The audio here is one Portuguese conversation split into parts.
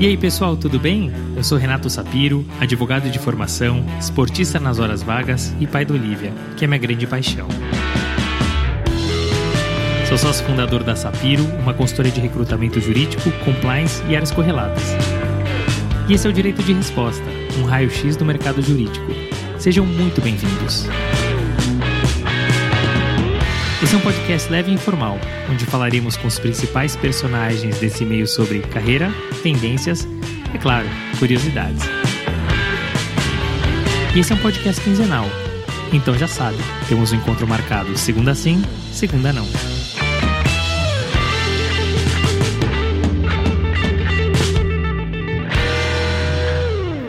E aí pessoal, tudo bem? Eu sou Renato Sapiro, advogado de formação, esportista nas horas vagas e pai da Olivia, que é minha grande paixão. Sou sócio fundador da Sapiro, uma consultoria de recrutamento jurídico, compliance e áreas correlatas. E esse é o Direito de Resposta, um raio-x do mercado jurídico. Sejam muito bem-vindos. Esse é um podcast leve e informal, onde falaremos com os principais personagens desse meio sobre carreira, tendências e, é claro, curiosidades. E esse é um podcast quinzenal, então já sabe, temos um encontro marcado segunda sim, segunda não.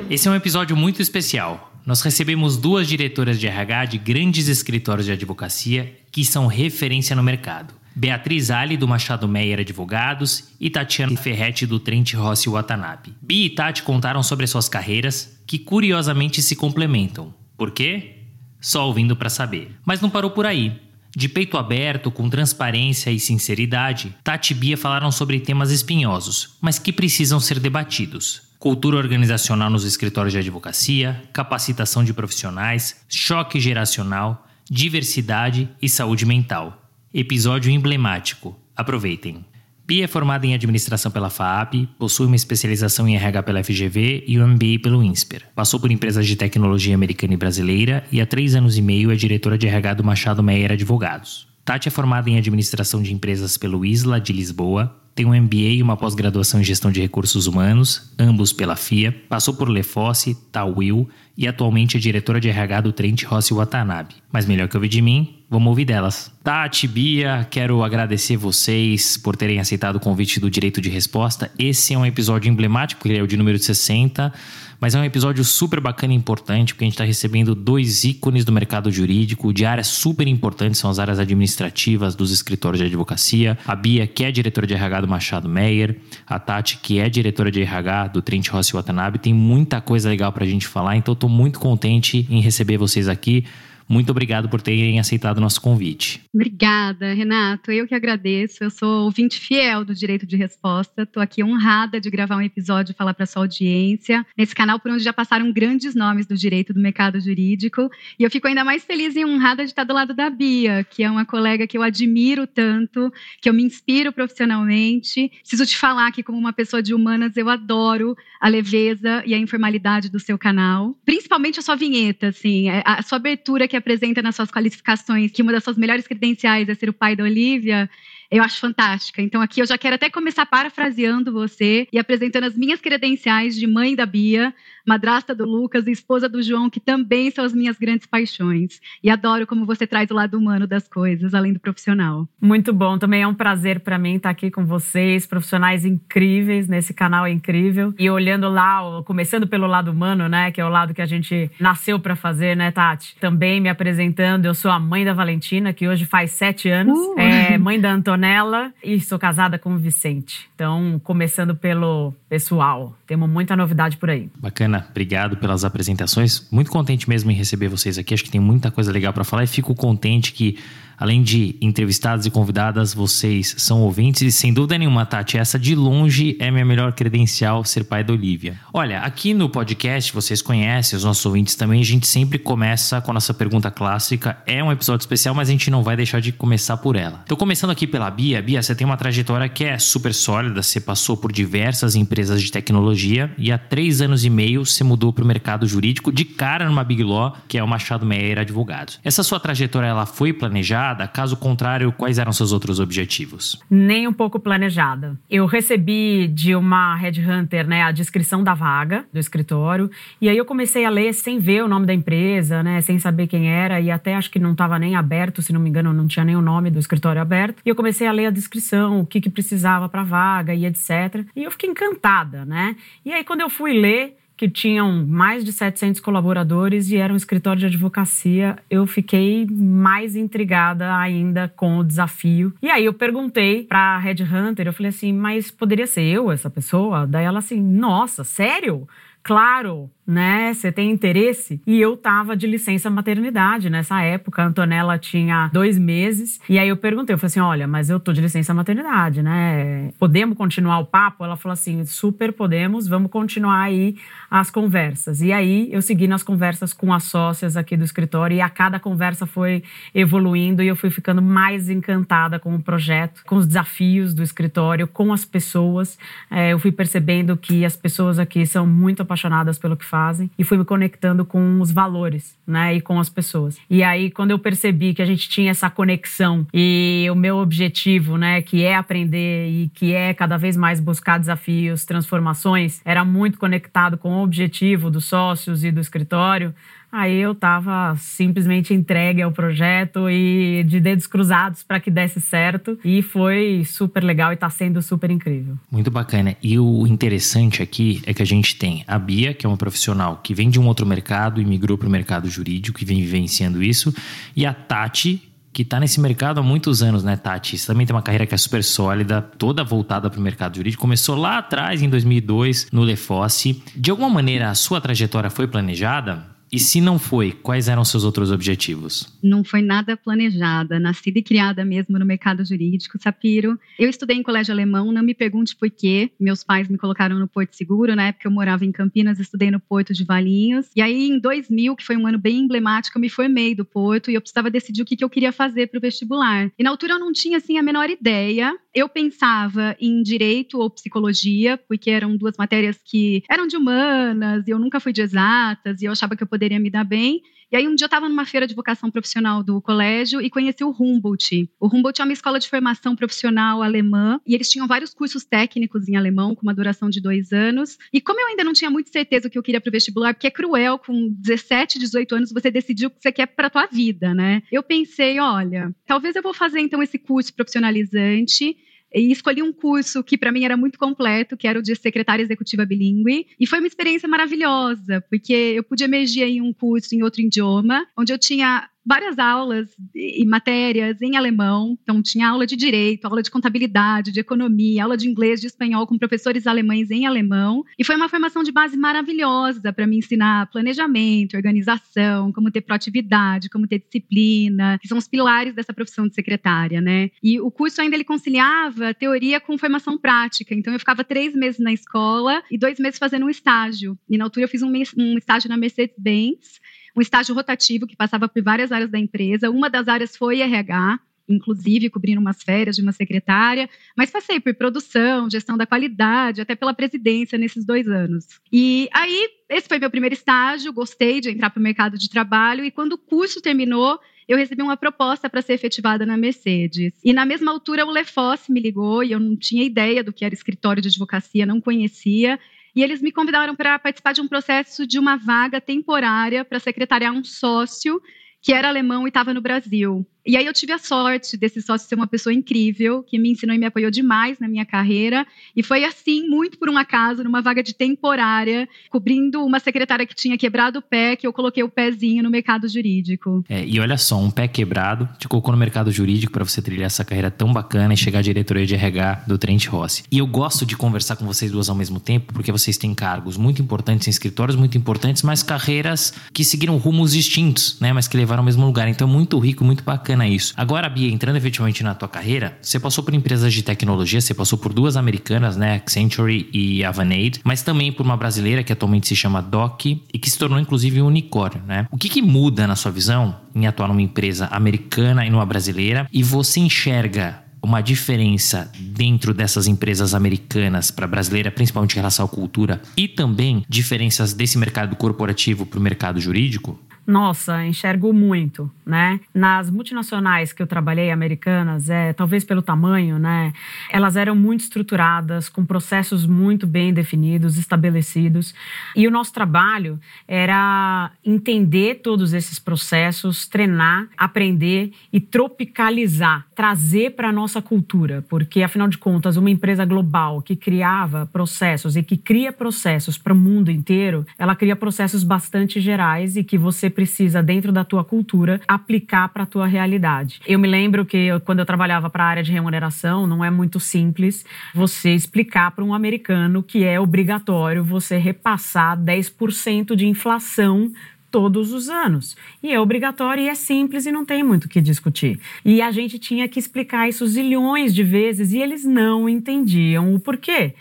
Esse é um episódio muito especial nós recebemos duas diretoras de RH de grandes escritórios de advocacia que são referência no mercado. Beatriz Ali, do Machado Meyer Advogados, e Tatiana Ferretti, do Trent Rossi Watanabe. Bi e Tati contaram sobre suas carreiras, que curiosamente se complementam. Por quê? Só ouvindo para saber. Mas não parou por aí. De peito aberto, com transparência e sinceridade, Tati e Bia falaram sobre temas espinhosos, mas que precisam ser debatidos cultura organizacional nos escritórios de advocacia, capacitação de profissionais, choque geracional, diversidade e saúde mental. Episódio emblemático. Aproveitem. Pia é formada em administração pela FAAP, possui uma especialização em RH pela FGV e um MBA pelo INSPER. Passou por empresas de tecnologia americana e brasileira e há três anos e meio é diretora de RH do Machado Meyer Advogados. Tati é formada em administração de empresas pelo ISLA de Lisboa, tem um MBA e uma pós-graduação em gestão de recursos humanos, ambos pela FIA, passou por Lefosse, Tawil e atualmente é diretora de RH do Trent Rossi Watanabe. Mas melhor que ouvir de mim, vamos ouvir delas. Tati, Bia, quero agradecer vocês por terem aceitado o convite do Direito de Resposta. Esse é um episódio emblemático, ele é o de número 60 mas é um episódio super bacana e importante, porque a gente está recebendo dois ícones do mercado jurídico, de áreas super importantes, são as áreas administrativas dos escritórios de advocacia. A Bia, que é diretora de RH do Machado Meyer, a Tati, que é diretora de RH do Trent Rossi Watanabe. Tem muita coisa legal para a gente falar, então estou muito contente em receber vocês aqui. Muito obrigado por terem aceitado o nosso convite. Obrigada, Renato. Eu que agradeço. Eu sou ouvinte fiel do Direito de Resposta. Estou aqui honrada de gravar um episódio e falar para sua audiência nesse canal por onde já passaram grandes nomes do direito do mercado jurídico. E eu fico ainda mais feliz e honrada de estar do lado da Bia, que é uma colega que eu admiro tanto, que eu me inspiro profissionalmente. Preciso te falar que, como uma pessoa de humanas, eu adoro a leveza e a informalidade do seu canal, principalmente a sua vinheta, assim, é, a sua abertura que apresenta nas suas qualificações que uma das suas melhores credenciais é ser o pai da Olivia eu acho fantástica. Então aqui eu já quero até começar parafraseando você e apresentando as minhas credenciais de mãe da Bia, madrasta do Lucas e esposa do João, que também são as minhas grandes paixões. E adoro como você traz o lado humano das coisas, além do profissional. Muito bom, também é um prazer para mim estar aqui com vocês, profissionais incríveis nesse canal é incrível. E olhando lá, começando pelo lado humano, né, que é o lado que a gente nasceu para fazer, né, Tati? Também me apresentando, eu sou a mãe da Valentina, que hoje faz sete anos, uh. é mãe da Antônia Antonella e sou casada com o Vicente. Então, começando pelo pessoal, temos muita novidade por aí. Bacana, obrigado pelas apresentações. Muito contente mesmo em receber vocês aqui. Acho que tem muita coisa legal para falar e fico contente que Além de entrevistados e convidadas, vocês são ouvintes e sem dúvida nenhuma, Tati, essa de longe é minha melhor credencial ser pai da Olivia. Olha, aqui no podcast, vocês conhecem, os nossos ouvintes também, a gente sempre começa com a nossa pergunta clássica. É um episódio especial, mas a gente não vai deixar de começar por ela. Então, começando aqui pela Bia. Bia, você tem uma trajetória que é super sólida, você passou por diversas empresas de tecnologia e há três anos e meio você mudou para o mercado jurídico de cara numa Big Law, que é o Machado Meyer Advogados. Essa sua trajetória, ela foi planejada? Planejada? Caso contrário, quais eram seus outros objetivos? Nem um pouco planejada. Eu recebi de uma headhunter né, a descrição da vaga do escritório e aí eu comecei a ler sem ver o nome da empresa, né, sem saber quem era e até acho que não estava nem aberto, se não me engano, não tinha nem o nome do escritório aberto. E eu comecei a ler a descrição, o que, que precisava para a vaga e etc. E eu fiquei encantada, né? E aí quando eu fui ler que tinham mais de 700 colaboradores e era um escritório de advocacia, eu fiquei mais intrigada ainda com o desafio. E aí eu perguntei para a Red Hunter, eu falei assim, mas poderia ser eu essa pessoa? Daí ela assim, nossa, sério? claro, né? Você tem interesse? E eu tava de licença maternidade nessa época. A Antonella tinha dois meses. E aí eu perguntei, eu falei assim: olha, mas eu tô de licença maternidade, né? Podemos continuar o papo? Ela falou assim: super podemos, vamos continuar aí as conversas. E aí eu segui nas conversas com as sócias aqui do escritório e a cada conversa foi evoluindo e eu fui ficando mais encantada com o projeto, com os desafios do escritório, com as pessoas. É, eu fui percebendo que as pessoas aqui são muito apaixonadas pelo que fazem e fui me conectando com os valores, né, e com as pessoas. E aí quando eu percebi que a gente tinha essa conexão e o meu objetivo, né, que é aprender e que é cada vez mais buscar desafios, transformações, era muito conectado com o objetivo dos sócios e do escritório, Aí eu estava simplesmente entregue ao projeto e de dedos cruzados para que desse certo. E foi super legal e está sendo super incrível. Muito bacana. E o interessante aqui é que a gente tem a Bia, que é uma profissional que vem de um outro mercado e migrou para o mercado jurídico e vem vivenciando isso, e a Tati, que está nesse mercado há muitos anos, né, Tati? Você também tem uma carreira que é super sólida, toda voltada para o mercado jurídico. Começou lá atrás, em 2002, no Lefosse. De alguma maneira, a sua trajetória foi planejada? E se não foi, quais eram seus outros objetivos? Não foi nada planejada, nascida e criada mesmo no mercado jurídico, Sapiro. Eu estudei em colégio alemão, não me pergunte por quê. Meus pais me colocaram no Porto Seguro, na época eu morava em Campinas, estudei no Porto de Valinhos. E aí em 2000, que foi um ano bem emblemático, eu me formei do Porto e eu precisava decidir o que eu queria fazer para o vestibular. E na altura eu não tinha assim a menor ideia. Eu pensava em direito ou psicologia, porque eram duas matérias que eram de humanas, e eu nunca fui de exatas, e eu achava que eu poderia me dar bem. E aí um dia eu estava numa feira de vocação profissional do colégio e conheci o Humboldt. O Humboldt é uma escola de formação profissional alemã e eles tinham vários cursos técnicos em alemão com uma duração de dois anos. E como eu ainda não tinha muita certeza o que eu queria para o vestibular, porque é cruel com 17, 18 anos você decidir o que você quer para tua vida, né? Eu pensei, olha, talvez eu vou fazer então esse curso profissionalizante e escolhi um curso que para mim era muito completo, que era o de secretária executiva bilíngue, e foi uma experiência maravilhosa, porque eu pude emergir em um curso em outro idioma, onde eu tinha várias aulas e matérias em alemão. Então, tinha aula de direito, aula de contabilidade, de economia, aula de inglês, de espanhol com professores alemães em alemão. E foi uma formação de base maravilhosa para me ensinar planejamento, organização, como ter proatividade, como ter disciplina, que são os pilares dessa profissão de secretária, né? E o curso ainda ele conciliava teoria com formação prática. Então, eu ficava três meses na escola e dois meses fazendo um estágio. E na altura eu fiz um, um estágio na Mercedes-Benz um estágio rotativo que passava por várias áreas da empresa. Uma das áreas foi RH, inclusive cobrindo umas férias de uma secretária, mas passei por produção, gestão da qualidade, até pela presidência nesses dois anos. E aí, esse foi meu primeiro estágio, gostei de entrar para o mercado de trabalho, e quando o curso terminou, eu recebi uma proposta para ser efetivada na Mercedes. E na mesma altura, o Lefosse me ligou, e eu não tinha ideia do que era escritório de advocacia, não conhecia, e eles me convidaram para participar de um processo de uma vaga temporária para secretariar um sócio que era alemão e estava no Brasil. E aí eu tive a sorte desse sócio ser uma pessoa incrível, que me ensinou e me apoiou demais na minha carreira. E foi assim, muito por um acaso, numa vaga de temporária, cobrindo uma secretária que tinha quebrado o pé, que eu coloquei o pezinho no mercado jurídico. É, e olha só, um pé quebrado te colocou no mercado jurídico para você trilhar essa carreira tão bacana e chegar à diretoria de RH do Trent Rossi. E eu gosto de conversar com vocês duas ao mesmo tempo, porque vocês têm cargos muito importantes em escritórios muito importantes, mas carreiras que seguiram rumos distintos, né? Mas que levaram ao mesmo lugar. Então, muito rico, muito bacana bacana isso. Agora, Bia, entrando efetivamente na tua carreira, você passou por empresas de tecnologia, você passou por duas americanas, né, Accenture e Avanade, mas também por uma brasileira que atualmente se chama Doc e que se tornou inclusive um unicórnio, né? O que, que muda na sua visão em atuar numa empresa americana e numa brasileira? E você enxerga uma diferença dentro dessas empresas americanas para brasileira, principalmente em relação à cultura, e também diferenças desse mercado corporativo para o mercado jurídico? Nossa, enxergo muito, né? Nas multinacionais que eu trabalhei, americanas, é, talvez pelo tamanho, né? Elas eram muito estruturadas, com processos muito bem definidos, estabelecidos. E o nosso trabalho era entender todos esses processos, treinar, aprender e tropicalizar trazer para a nossa cultura, porque afinal de contas, uma empresa global que criava processos e que cria processos para o mundo inteiro, ela cria processos bastante gerais e que você precisa dentro da tua cultura aplicar para a tua realidade. Eu me lembro que quando eu trabalhava para a área de remuneração, não é muito simples você explicar para um americano que é obrigatório você repassar 10% de inflação todos os anos. E é obrigatório e é simples e não tem muito o que discutir. E a gente tinha que explicar isso zilhões de vezes e eles não entendiam o porquê.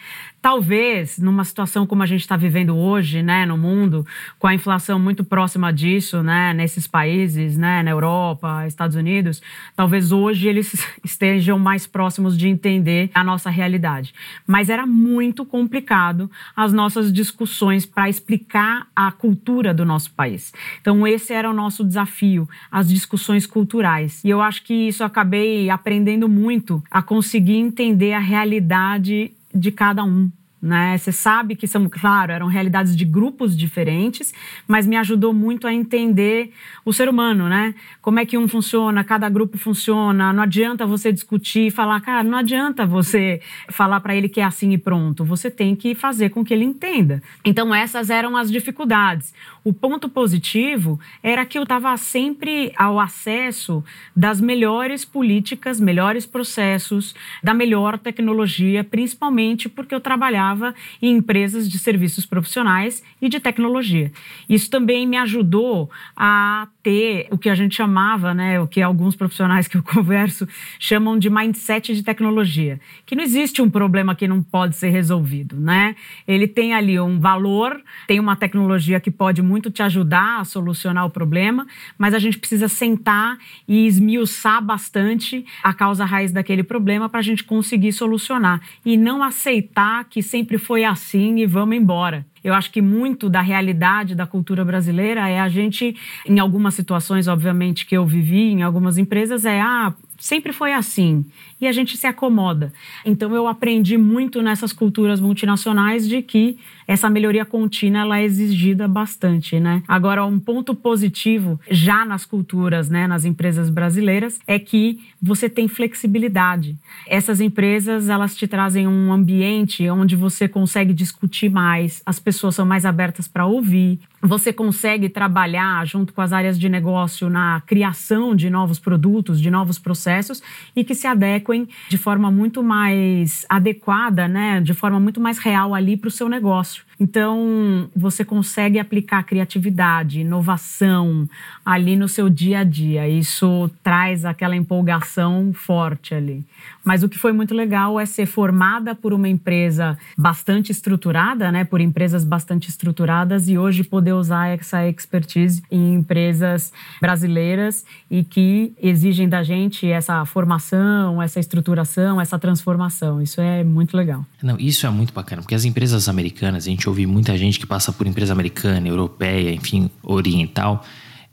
Talvez, numa situação como a gente está vivendo hoje, né, no mundo, com a inflação muito próxima disso, né, nesses países, né, na Europa, Estados Unidos, talvez hoje eles estejam mais próximos de entender a nossa realidade. Mas era muito complicado as nossas discussões para explicar a cultura do nosso país. Então, esse era o nosso desafio, as discussões culturais. E eu acho que isso acabei aprendendo muito a conseguir entender a realidade de cada um. Né? Você sabe que são, claro, eram realidades de grupos diferentes, mas me ajudou muito a entender o ser humano, né? Como é que um funciona, cada grupo funciona. Não adianta você discutir e falar, cara, não adianta você falar para ele que é assim e pronto. Você tem que fazer com que ele entenda. Então, essas eram as dificuldades. O ponto positivo era que eu estava sempre ao acesso das melhores políticas, melhores processos, da melhor tecnologia, principalmente porque eu trabalhava em empresas de serviços profissionais e de tecnologia. Isso também me ajudou a ter o que a gente chamava, né, o que alguns profissionais que eu converso chamam de mindset de tecnologia, que não existe um problema que não pode ser resolvido, né? Ele tem ali um valor, tem uma tecnologia que pode muito te ajudar a solucionar o problema, mas a gente precisa sentar e esmiuçar bastante a causa raiz daquele problema para a gente conseguir solucionar e não aceitar que sempre foi assim e vamos embora. Eu acho que muito da realidade da cultura brasileira é a gente, em algumas situações, obviamente, que eu vivi, em algumas empresas, é ah, sempre foi assim e a gente se acomoda. Então eu aprendi muito nessas culturas multinacionais de que essa melhoria contínua ela é exigida bastante, né? Agora um ponto positivo já nas culturas, né, nas empresas brasileiras é que você tem flexibilidade. Essas empresas elas te trazem um ambiente onde você consegue discutir mais, as pessoas são mais abertas para ouvir, você consegue trabalhar junto com as áreas de negócio na criação de novos produtos, de novos processos e que se adequem de forma muito mais adequada, né, de forma muito mais real ali para o seu negócio. Então, você consegue aplicar criatividade, inovação ali no seu dia a dia. Isso traz aquela empolgação forte ali. Mas o que foi muito legal é ser formada por uma empresa bastante estruturada, né, por empresas bastante estruturadas e hoje poder usar essa expertise em empresas brasileiras e que exigem da gente essa formação, essa estruturação, essa transformação. Isso é muito legal. Não, isso é muito bacana, porque as empresas americanas, a gente ouve muita gente que passa por empresa americana, europeia, enfim, oriental,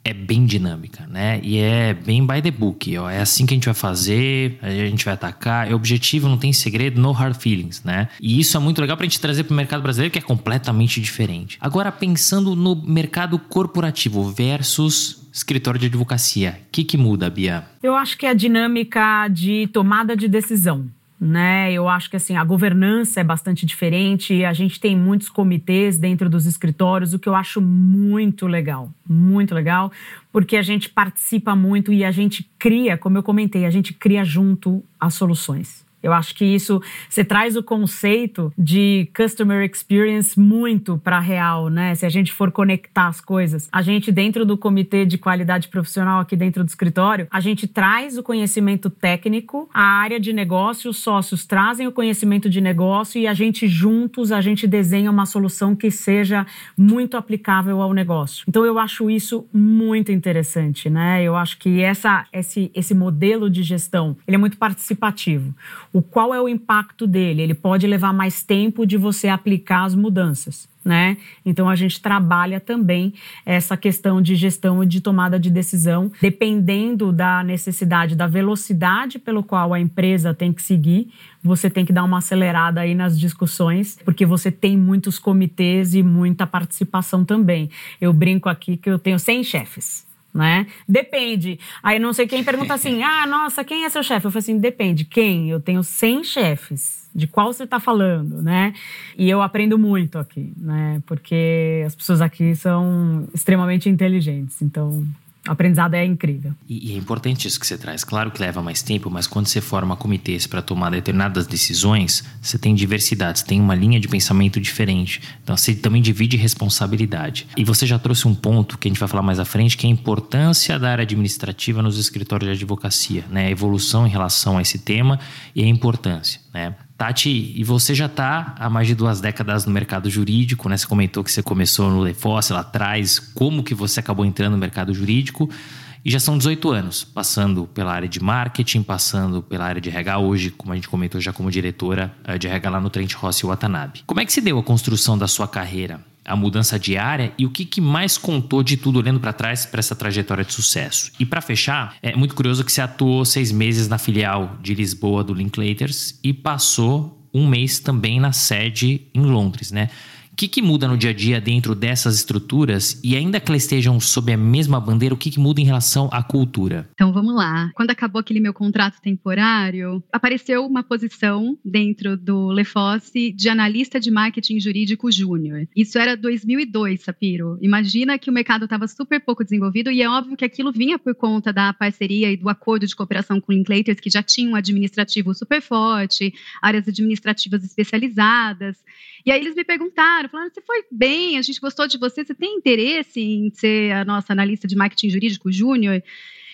é bem dinâmica, né? E é bem by the book, ó. É assim que a gente vai fazer, a gente vai atacar. É objetivo, não tem segredo, no hard feelings, né? E isso é muito legal pra gente trazer pro mercado brasileiro, que é completamente diferente. Agora, pensando no mercado corporativo versus escritório de advocacia, o que, que muda, Bia? Eu acho que é a dinâmica de tomada de decisão né? Eu acho que assim a governança é bastante diferente. A gente tem muitos comitês dentro dos escritórios, o que eu acho muito legal, muito legal, porque a gente participa muito e a gente cria, como eu comentei, a gente cria junto as soluções. Eu acho que isso você traz o conceito de customer experience muito para real, né? Se a gente for conectar as coisas, a gente dentro do comitê de qualidade profissional aqui dentro do escritório, a gente traz o conhecimento técnico, a área de negócio, os sócios trazem o conhecimento de negócio e a gente juntos a gente desenha uma solução que seja muito aplicável ao negócio. Então eu acho isso muito interessante, né? Eu acho que essa esse esse modelo de gestão, ele é muito participativo o qual é o impacto dele. Ele pode levar mais tempo de você aplicar as mudanças. Né? Então a gente trabalha também essa questão de gestão e de tomada de decisão, dependendo da necessidade, da velocidade pelo qual a empresa tem que seguir. Você tem que dar uma acelerada aí nas discussões, porque você tem muitos comitês e muita participação também. Eu brinco aqui que eu tenho 100 chefes né? Depende. Aí não sei quem pergunta assim: ah, nossa, quem é seu chefe? Eu falo assim: depende. Quem? Eu tenho 100 chefes. De qual você está falando, né? E eu aprendo muito aqui, né? Porque as pessoas aqui são extremamente inteligentes. Então, o aprendizado é incrível. E, e, é importante isso que você traz. Claro que leva mais tempo, mas quando você forma comitês para tomar determinadas decisões, você tem diversidade, você tem uma linha de pensamento diferente. Então você também divide responsabilidade. E você já trouxe um ponto que a gente vai falar mais à frente, que é a importância da área administrativa nos escritórios de advocacia, né? A evolução em relação a esse tema e a importância, né? Tati, e você já está há mais de duas décadas no mercado jurídico, né? Você comentou que você começou no Lefosse lá atrás, como que você acabou entrando no mercado jurídico? E já são 18 anos, passando pela área de marketing, passando pela área de RH, hoje, como a gente comentou, já como diretora eh, de RH lá no Trent Rossi Watanabe. Como é que se deu a construção da sua carreira? A mudança diária e o que, que mais contou de tudo olhando para trás para essa trajetória de sucesso. E para fechar, é muito curioso que você atuou seis meses na filial de Lisboa do Linklaters e passou um mês também na sede em Londres, né? Que, que muda no dia a dia dentro dessas estruturas e ainda que elas estejam sob a mesma bandeira, o que, que muda em relação à cultura? Então vamos lá. Quando acabou aquele meu contrato temporário, apareceu uma posição dentro do Lefosse de analista de marketing jurídico júnior. Isso era 2002, Sapiro. Imagina que o mercado estava super pouco desenvolvido e é óbvio que aquilo vinha por conta da parceria e do acordo de cooperação com Linklaters, que já tinha um administrativo super forte, áreas administrativas especializadas. E aí eles me perguntaram, falaram, você foi bem, a gente gostou de você, você tem interesse em ser a nossa analista de marketing jurídico júnior?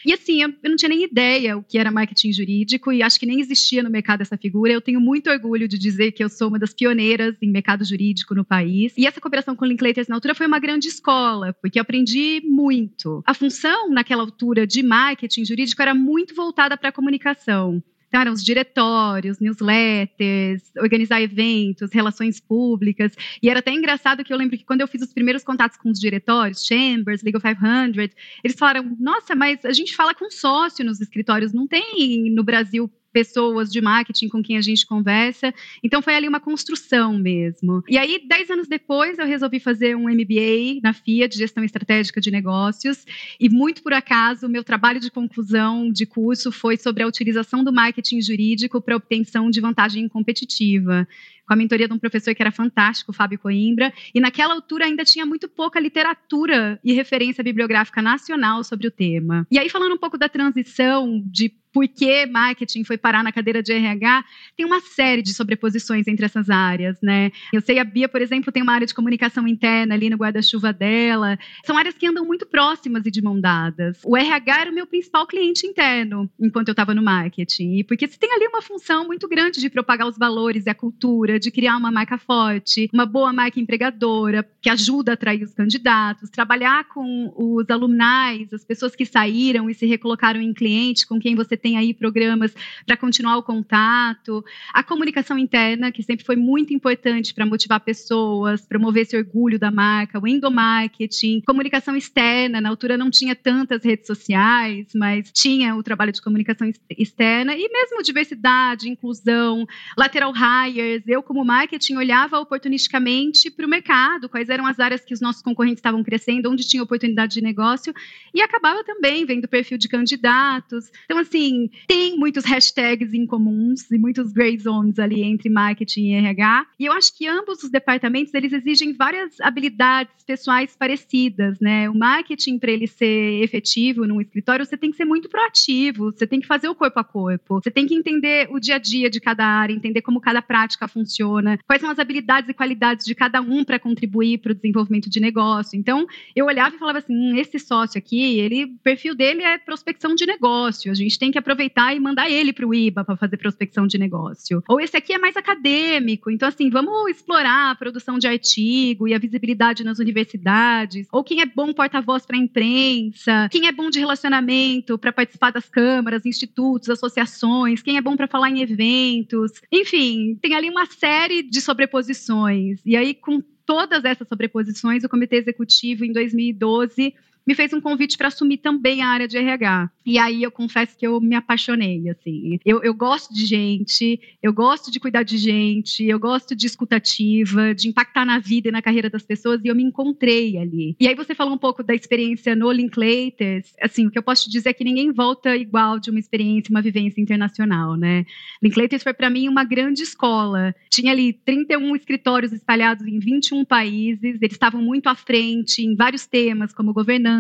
E assim, eu, não tinha nem ideia o que era marketing jurídico e acho que nem existia no mercado essa figura. Eu tenho muito orgulho de dizer que eu sou uma das pioneiras em mercado jurídico no país. E essa cooperação com o Linklaters na altura foi uma grande escola, porque eu aprendi muito. A função naquela altura de marketing jurídico era muito voltada para a comunicação. Eram os diretórios, newsletters, organizar eventos, relações públicas. E era até engraçado que eu lembro que quando eu fiz os primeiros contatos com os diretórios, Chambers, Legal 500, eles falaram: nossa, mas a gente fala com sócio nos escritórios, não tem no Brasil pessoas de marketing com quem a gente conversa. Então foi ali uma construção mesmo. E aí, dez anos depois, eu resolvi fazer um MBA na FIA de gestão estratégica de negócios. E muito por acaso, o meu trabalho de conclusão de curso foi sobre a utilização do marketing jurídico para obtenção de vantagem competitiva com a mentoria de um professor que era fantástico, Fábio Coimbra, e naquela altura ainda tinha muito pouca literatura e referência bibliográfica nacional sobre o tema. E aí, falando um pouco da transição de por que marketing foi parar na cadeira de RH, tem uma série de sobreposições entre essas áreas, né? Eu sei a Bia, por exemplo, tem uma área de comunicação interna ali no guarda-chuva dela. São áreas que andam muito próximas e de mão dadas. O RH era o meu principal cliente interno enquanto eu estava no marketing, e porque você tem ali uma função muito grande de propagar os valores e a cultura, de criar uma marca forte, uma boa marca empregadora que ajuda a atrair os candidatos, trabalhar com os alumnais, as pessoas que saíram e se recolocaram em cliente, com quem você tem aí programas para continuar o contato, a comunicação interna, que sempre foi muito importante para motivar pessoas, promover esse orgulho da marca, o endomarketing, comunicação externa, na altura não tinha tantas redes sociais, mas tinha o trabalho de comunicação externa e mesmo diversidade, inclusão, lateral hires, eu como marketing olhava oportunisticamente para o mercado, quais eram as áreas que os nossos concorrentes estavam crescendo, onde tinha oportunidade de negócio e acabava também vendo o perfil de candidatos. Então assim, assim, tem muitos hashtags em comuns e muitos gray zones ali entre marketing e RH. E eu acho que ambos os departamentos, eles exigem várias habilidades pessoais parecidas, né? O marketing, para ele ser efetivo num escritório, você tem que ser muito proativo, você tem que fazer o corpo a corpo, você tem que entender o dia a dia de cada área, entender como cada prática funciona, quais são as habilidades e qualidades de cada um para contribuir para o desenvolvimento de negócio. Então, eu olhava e falava assim, hum, esse sócio aqui, ele, o perfil dele é prospecção de negócio, a gente tem que aproveitar e mandar ele para o IBA para fazer prospecção de negócio. Ou esse aqui é mais acadêmico, então assim, vamos explorar a produção de artigo e a visibilidade nas universidades. Ou quem é bom porta-voz para a imprensa, quem é bom de relacionamento para participar das câmaras, institutos, associações, quem é bom para falar em eventos. Enfim, tem ali uma série de sobreposições. E aí, com todas essas sobreposições, o Comitê Executivo, em 2012, me fez um convite para assumir também a área de RH. E aí eu confesso que eu me apaixonei, assim. Eu, eu gosto de gente, eu gosto de cuidar de gente, eu gosto de escutativa, de impactar na vida e na carreira das pessoas, e eu me encontrei ali. E aí você falou um pouco da experiência no Linklaters, assim, o que eu posso te dizer é que ninguém volta igual de uma experiência, uma vivência internacional, né? Linklaters foi para mim uma grande escola. Tinha ali 31 escritórios espalhados em 21 países, eles estavam muito à frente em vários temas, como governança,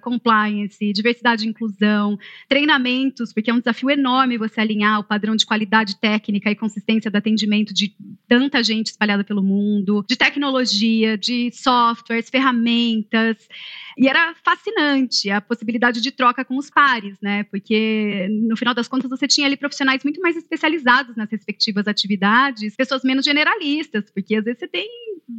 compliance, diversidade e inclusão, treinamentos, porque é um desafio enorme você alinhar o padrão de qualidade técnica e consistência do atendimento de tanta gente espalhada pelo mundo, de tecnologia, de softwares, ferramentas. E era fascinante a possibilidade de troca com os pares, né? Porque no final das contas você tinha ali profissionais muito mais especializados nas respectivas atividades, pessoas menos generalistas, porque às vezes você tem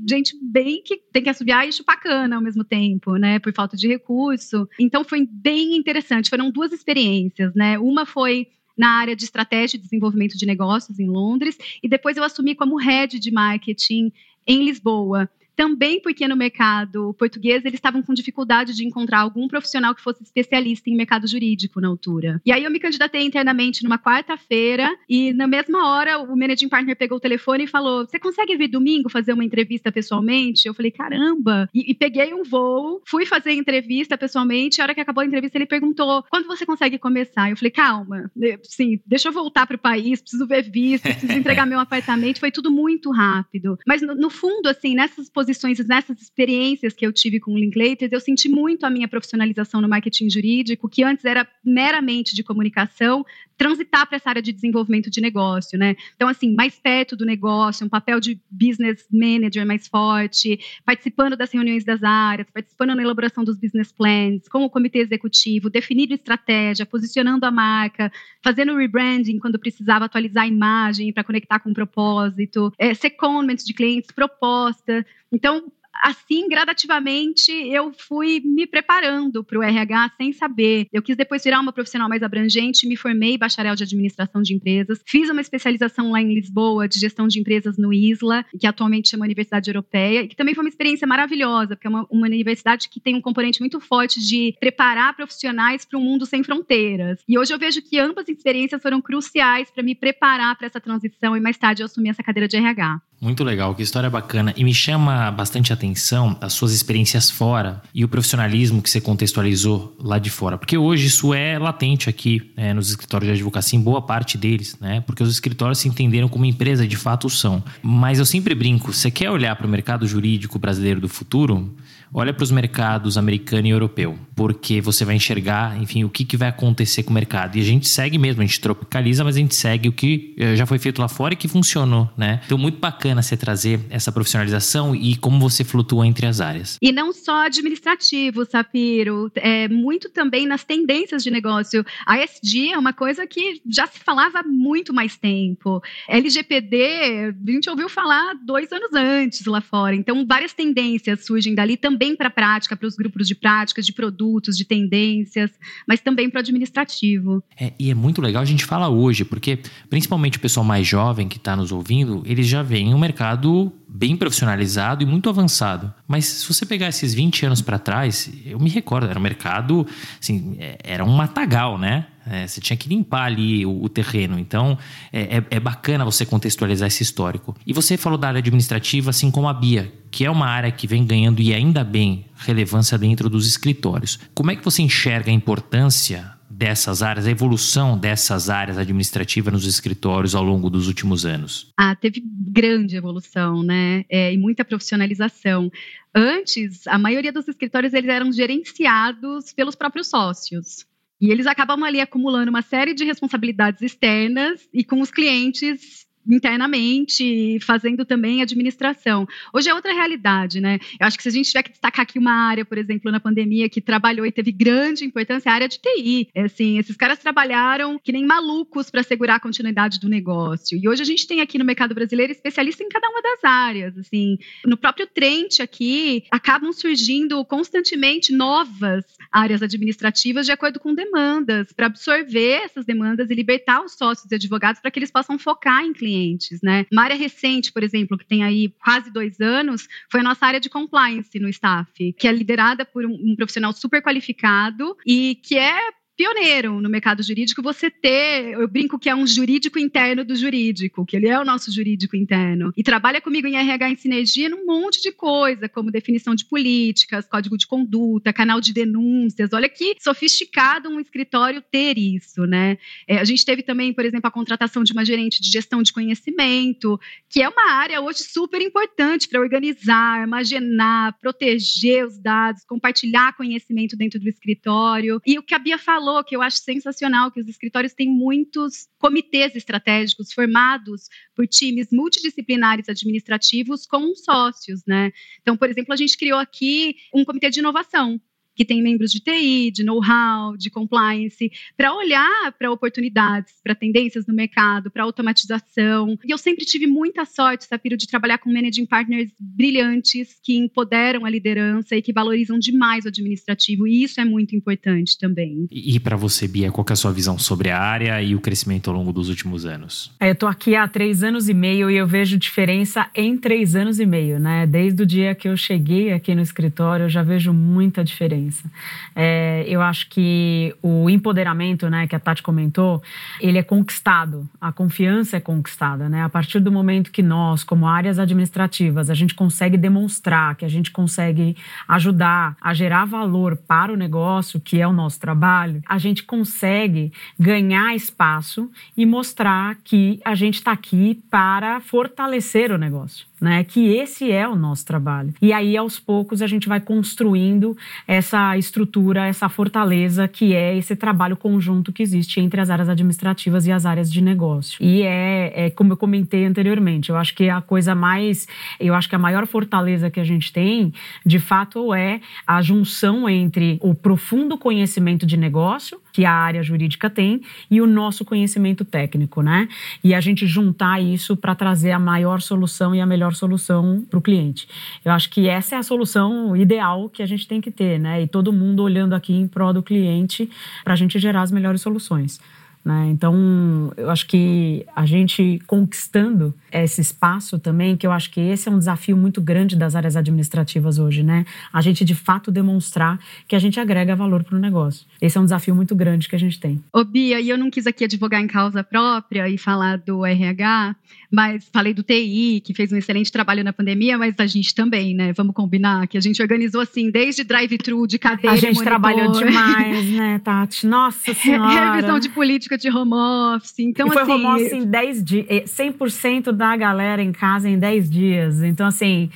gente bem que tem que assobiar e chupar cana ao mesmo tempo, né? Por falta de recurso. Então foi bem interessante. Foram duas experiências, né? Uma foi na área de estratégia e desenvolvimento de negócios em Londres, e depois eu assumi como head de marketing em Lisboa também porque no mercado português eles estavam com dificuldade de encontrar algum profissional que fosse especialista em mercado jurídico na altura. E aí eu me candidatei internamente numa quarta-feira e na mesma hora o managing partner pegou o telefone e falou: "Você consegue vir domingo fazer uma entrevista pessoalmente?" Eu falei: "Caramba!" E, e peguei um voo, fui fazer a entrevista pessoalmente. A hora que acabou a entrevista ele perguntou: "Quando você consegue começar?" Eu falei: "Calma, sim, deixa eu voltar para o país, preciso ver visto, preciso entregar meu apartamento." Foi tudo muito rápido. Mas no, no fundo, assim, nessas posições, nessas experiências que eu tive com o Linklaters, eu senti muito a minha profissionalização no marketing jurídico, que antes era meramente de comunicação, transitar para essa área de desenvolvimento de negócio, né? Então, assim, mais perto do negócio, um papel de business manager mais forte, participando das reuniões das áreas, participando na elaboração dos business plans, com o comitê executivo, definindo estratégia, posicionando a marca, fazendo rebranding quando precisava atualizar a imagem para conectar com o propósito, é, secondment de clientes, proposta. Então, assim, gradativamente, eu fui me preparando para o RH sem saber. Eu quis depois virar uma profissional mais abrangente, me formei bacharel de administração de empresas, fiz uma especialização lá em Lisboa de gestão de empresas no ISLA, que atualmente chama Universidade Europeia, e que também foi uma experiência maravilhosa, porque é uma, uma universidade que tem um componente muito forte de preparar profissionais para um mundo sem fronteiras. E hoje eu vejo que ambas experiências foram cruciais para me preparar para essa transição e mais tarde eu assumi essa cadeira de RH. Muito legal, que história bacana. E me chama bastante atenção as suas experiências fora e o profissionalismo que você contextualizou lá de fora. Porque hoje isso é latente aqui é, nos escritórios de advocacia, em boa parte deles, né? Porque os escritórios se entenderam como empresa de fato são. Mas eu sempre brinco: você quer olhar para o mercado jurídico brasileiro do futuro? Olha para os mercados americano e europeu, porque você vai enxergar, enfim, o que, que vai acontecer com o mercado. E a gente segue mesmo, a gente tropicaliza, mas a gente segue o que eh, já foi feito lá fora e que funcionou, né? Então, muito bacana você trazer essa profissionalização e como você flutua entre as áreas. E não só administrativo, Sapiro, é muito também nas tendências de negócio. A SG é uma coisa que já se falava há muito mais tempo. LGPD, a gente ouviu falar dois anos antes lá fora. Então, várias tendências surgem dali também para a prática, para os grupos de práticas, de produtos, de tendências, mas também para o administrativo. É, e é muito legal a gente falar hoje, porque principalmente o pessoal mais jovem que está nos ouvindo, eles já veem um mercado bem profissionalizado e muito avançado. Mas se você pegar esses 20 anos para trás, eu me recordo, era um mercado, assim, é, era um matagal, né? É, você tinha que limpar ali o, o terreno. Então, é, é, é, bacana você contextualizar esse histórico. E você falou da área administrativa, assim como a Bia, que é uma área que vem ganhando, e ainda bem, relevância dentro dos escritórios. Como é que você enxerga a importância dessas áreas, a evolução dessas áreas administrativas nos escritórios ao longo dos últimos anos? Ah, teve grande evolução, né? É, e muita profissionalização. Antes, a maioria dos escritórios eles eram gerenciados pelos próprios sócios. E eles acabam ali acumulando uma série de responsabilidades externas e com os clientes internamente, fazendo também administração. Hoje é outra realidade, né? Eu acho que se a gente tiver que destacar aqui uma área, por exemplo, na pandemia, que trabalhou e teve grande importância, é a área de TI. É, assim, esses caras trabalharam que nem malucos para assegurar a continuidade do negócio. E hoje a gente tem aqui no mercado brasileiro especialista em cada uma das áreas. Assim, no próprio Trent aqui, acabam surgindo constantemente novas áreas administrativas de acordo com demandas, para absorver essas demandas e libertar os sócios e advogados para que eles possam focar em clientes clientes, né? Uma área recente, por exemplo, que tem aí quase dois anos, foi a nossa área de compliance no staff, que é liderada por um, um profissional super qualificado e que é pioneiro no mercado jurídico você ter, eu brinco que é um jurídico interno do jurídico, que ele é o nosso jurídico interno, e trabalha comigo em RH em sinergia num monte de coisa, como definição de políticas, código de conduta, canal de denúncias. Olha que sofisticado um escritório ter isso, né? É, a gente teve também, por exemplo, a contratação de uma gerente de gestão de conhecimento, que é uma área hoje super importante para organizar, armazenar, proteger os dados, compartilhar conhecimento dentro do escritório. E o que a Bia falou falou, que eu acho sensacional, que os escritórios têm muitos comitês estratégicos formados por times multidisciplinares administrativos com sócios, né? Então, por exemplo, a gente criou aqui um comitê de inovação, que tem membros de TI, de know-how, de compliance, para olhar para oportunidades, para tendências no mercado, para automatização. E eu sempre tive muita sorte, Sapiro, de trabalhar com managing partners brilhantes que empoderam a liderança e que valorizam demais o administrativo, e isso é muito importante também. E, e para você, Bia, qual é a sua visão sobre a área e o crescimento ao longo dos últimos anos? É, eu estou aqui há três anos e meio e eu vejo diferença em três anos e meio, né? Desde o dia que eu cheguei aqui no escritório, eu já vejo muita diferença diferença. É, eu acho que o empoderamento, né, que a Tati comentou, ele é conquistado, a confiança é conquistada, né? A partir do momento que nós, como áreas administrativas, a gente consegue demonstrar que a gente consegue ajudar a gerar valor para o negócio, que é o nosso trabalho, a gente consegue ganhar espaço e mostrar que a gente está aqui para fortalecer o negócio né? Que esse é o nosso trabalho. E aí, aos poucos, a gente vai construindo essa estrutura, essa fortaleza que é esse trabalho conjunto que existe entre as áreas administrativas e as áreas de negócio. E é, é como eu comentei anteriormente, eu acho que a coisa mais, eu acho que a maior fortaleza que a gente tem, de fato, é a junção entre o profundo conhecimento de negócio que a área jurídica tem e o nosso conhecimento técnico, né? E a gente juntar isso para trazer a maior solução e a melhor solução para o cliente. Eu acho que essa é a solução ideal que a gente tem que ter, né? E todo mundo olhando aqui em prol do cliente para a gente gerar as melhores soluções. Né? Então, eu acho que a gente conquistando esse espaço também, que eu acho que esse é um desafio muito grande das áreas administrativas hoje, né? A gente de fato demonstrar que a gente agrega valor para o negócio. Esse é um desafio muito grande que a gente tem. Ô Bia, e eu não quis aqui advogar em causa própria e falar do RH, mas falei do TI, que fez um excelente trabalho na pandemia, mas a gente também, né? Vamos combinar que a gente organizou assim, desde drive-thru, de cadeira, A gente trabalhou demais, né, Tati? Nossa Senhora! Revisão de política de home office. Então, e foi assim, home office em 10 dias, 100% da galera em casa em 10 dias. Então, assim,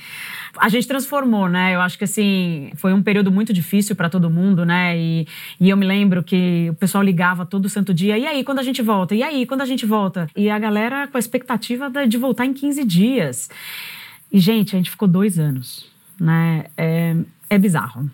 a gente transformou, né? Eu acho que, assim, foi um período muito difícil para todo mundo, né? E, e eu me lembro que o pessoal ligava todo santo dia. E aí, quando a gente volta? E aí, quando a gente volta? E a galera com a expectativa de voltar em 15 dias. E, gente, a gente ficou dois anos, né? É, é bizarro.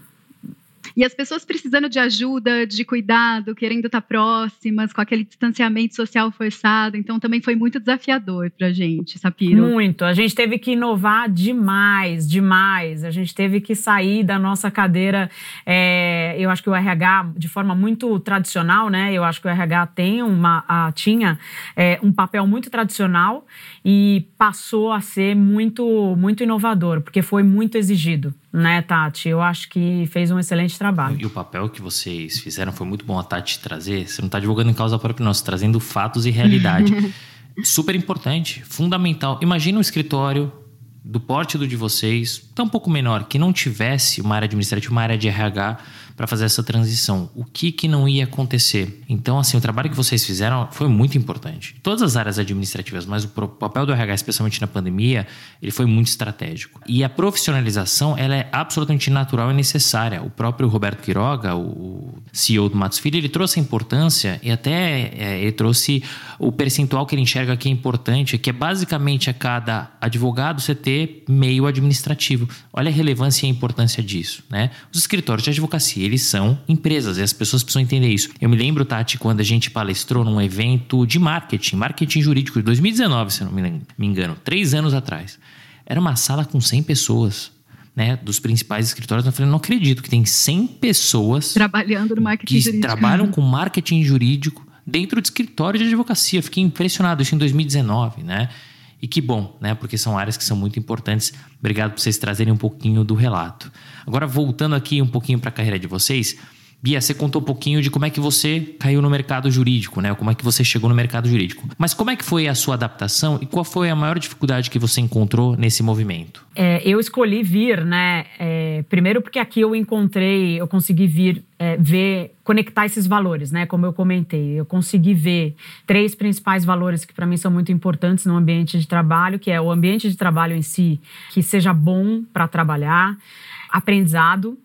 E as pessoas precisando de ajuda, de cuidado, querendo estar próximas, com aquele distanciamento social forçado. Então também foi muito desafiador para a gente, Sapiro. Muito. A gente teve que inovar demais, demais. A gente teve que sair da nossa cadeira. É, eu acho que o RH, de forma muito tradicional, né? Eu acho que o RH tem uma, a, tinha é, um papel muito tradicional e passou a ser muito, muito inovador, porque foi muito exigido né, Tati? Eu acho que fez um excelente trabalho. E o papel que vocês fizeram foi muito bom a Tati trazer. Você não está divulgando em causa própria, não, você tá trazendo fatos e realidade. Super importante, fundamental. Imagina um escritório do porte do de vocês, tão um pouco menor, que não tivesse uma área administrativa, uma área de RH para fazer essa transição. O que que não ia acontecer? Então, assim, o trabalho que vocês fizeram foi muito importante. Todas as áreas administrativas, mas o papel do RH, especialmente na pandemia, ele foi muito estratégico. E a profissionalização, ela é absolutamente natural e necessária. O próprio Roberto Quiroga, o CEO do Matos Filho, ele trouxe a importância e até é, ele trouxe o percentual que ele enxerga que é importante, que é basicamente a cada advogado você ter meio administrativo. Olha a relevância e a importância disso, né? Os escritórios de advocacia eles são empresas e as pessoas precisam entender isso. Eu me lembro, Tati, quando a gente palestrou num evento de marketing, marketing jurídico de 2019, se não me engano, três anos atrás. Era uma sala com 100 pessoas. Né, dos principais escritórios, eu falei, não acredito que tem 100 pessoas trabalhando no marketing que jurídico. trabalham com marketing jurídico dentro do escritório de advocacia. Fiquei impressionado, isso em 2019, né? E que bom, né? Porque são áreas que são muito importantes. Obrigado por vocês trazerem um pouquinho do relato. Agora, voltando aqui um pouquinho para a carreira de vocês, Bia, você contou um pouquinho de como é que você caiu no mercado jurídico, né? Como é que você chegou no mercado jurídico. Mas como é que foi a sua adaptação e qual foi a maior dificuldade que você encontrou nesse movimento? É, eu escolhi vir, né? É, primeiro porque aqui eu encontrei, eu consegui vir é, ver, conectar esses valores, né? Como eu comentei, eu consegui ver três principais valores que para mim são muito importantes no ambiente de trabalho, que é o ambiente de trabalho em si, que seja bom para trabalhar, aprendizado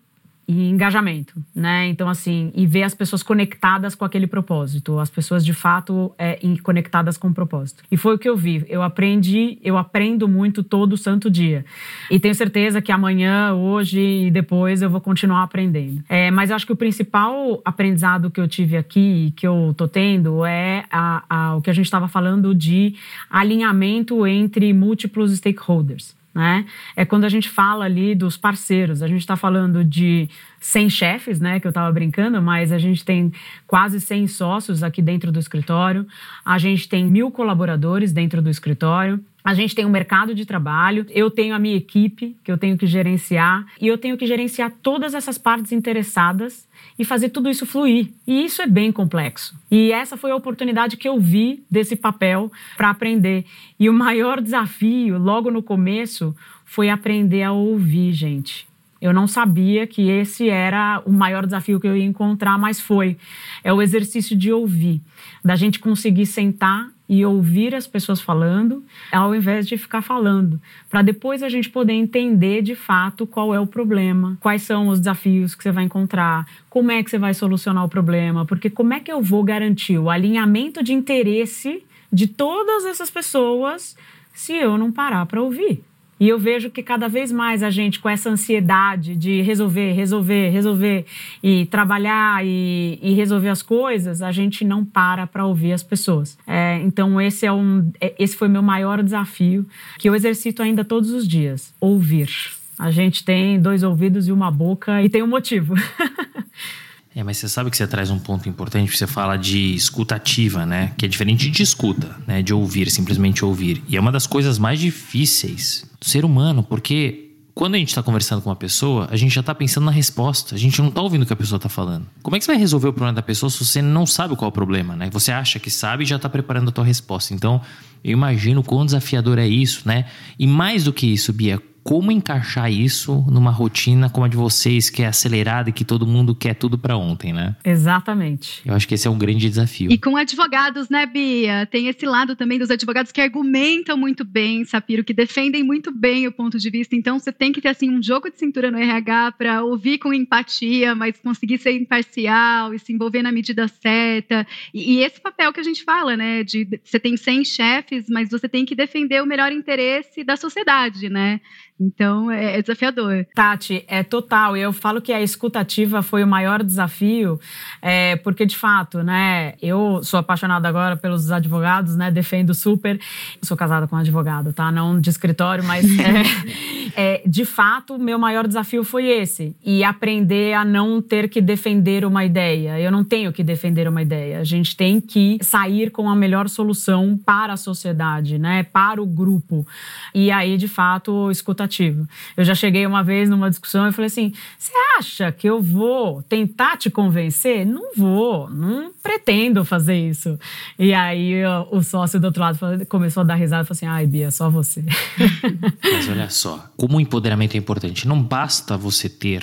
e engajamento, né? Então, assim, e ver as pessoas conectadas com aquele propósito, as pessoas de fato é, conectadas com o propósito. E foi o que eu vi. Eu aprendi, eu aprendo muito todo santo dia. E tenho certeza que amanhã, hoje e depois eu vou continuar aprendendo. É, mas eu acho que o principal aprendizado que eu tive aqui, que eu tô tendo, é a, a, o que a gente estava falando de alinhamento entre múltiplos stakeholders. Né? É quando a gente fala ali dos parceiros, a gente está falando de 100 chefes, né, que eu estava brincando, mas a gente tem quase 100 sócios aqui dentro do escritório, a gente tem mil colaboradores dentro do escritório, a gente tem um mercado de trabalho, eu tenho a minha equipe que eu tenho que gerenciar. E eu tenho que gerenciar todas essas partes interessadas e fazer tudo isso fluir. E isso é bem complexo. E essa foi a oportunidade que eu vi desse papel para aprender. E o maior desafio, logo no começo, foi aprender a ouvir, gente. Eu não sabia que esse era o maior desafio que eu ia encontrar, mas foi. É o exercício de ouvir, da gente conseguir sentar e ouvir as pessoas falando, ao invés de ficar falando, para depois a gente poder entender de fato qual é o problema, quais são os desafios que você vai encontrar, como é que você vai solucionar o problema, porque como é que eu vou garantir o alinhamento de interesse de todas essas pessoas se eu não parar para ouvir? E eu vejo que cada vez mais a gente, com essa ansiedade de resolver, resolver, resolver e trabalhar e, e resolver as coisas, a gente não para para ouvir as pessoas. É, então esse é um, é, esse foi meu maior desafio que eu exercito ainda todos os dias: ouvir. A gente tem dois ouvidos e uma boca e tem um motivo. É, mas você sabe que você traz um ponto importante, você fala de escutativa, né? Que é diferente de escuta, né? De ouvir, simplesmente ouvir. E é uma das coisas mais difíceis do ser humano, porque quando a gente está conversando com uma pessoa, a gente já está pensando na resposta. A gente não está ouvindo o que a pessoa está falando. Como é que você vai resolver o problema da pessoa se você não sabe qual é o problema, né? Você acha que sabe e já está preparando a tua resposta. Então, eu imagino quão desafiador é isso, né? E mais do que isso, Bia, como encaixar isso numa rotina como a de vocês, que é acelerada e que todo mundo quer tudo para ontem, né? Exatamente. Eu acho que esse é um grande desafio. E com advogados, né, Bia? Tem esse lado também dos advogados que argumentam muito bem, Sapiro, que defendem muito bem o ponto de vista. Então, você tem que ter assim um jogo de cintura no RH para ouvir com empatia, mas conseguir ser imparcial e se envolver na medida certa. E, e esse papel que a gente fala, né, de você tem 100 chefes, mas você tem que defender o melhor interesse da sociedade, né? Então é, é desafiador. Tati, é total. Eu falo que a escutativa foi o maior desafio, é, porque de fato, né? Eu sou apaixonada agora pelos advogados, né? Defendo super. Sou casada com um advogado, tá? Não de escritório, mas é, é, de fato, meu maior desafio foi esse. E aprender a não ter que defender uma ideia. Eu não tenho que defender uma ideia. A gente tem que sair com a melhor solução para a sociedade, né? Para o grupo. E aí, de fato, escutativa eu já cheguei uma vez numa discussão e falei assim: você acha que eu vou tentar te convencer? Não vou, não pretendo fazer isso. E aí o sócio do outro lado começou a dar risada e falou assim: ai, Bia, só você. Mas olha só, como o empoderamento é importante, não basta você ter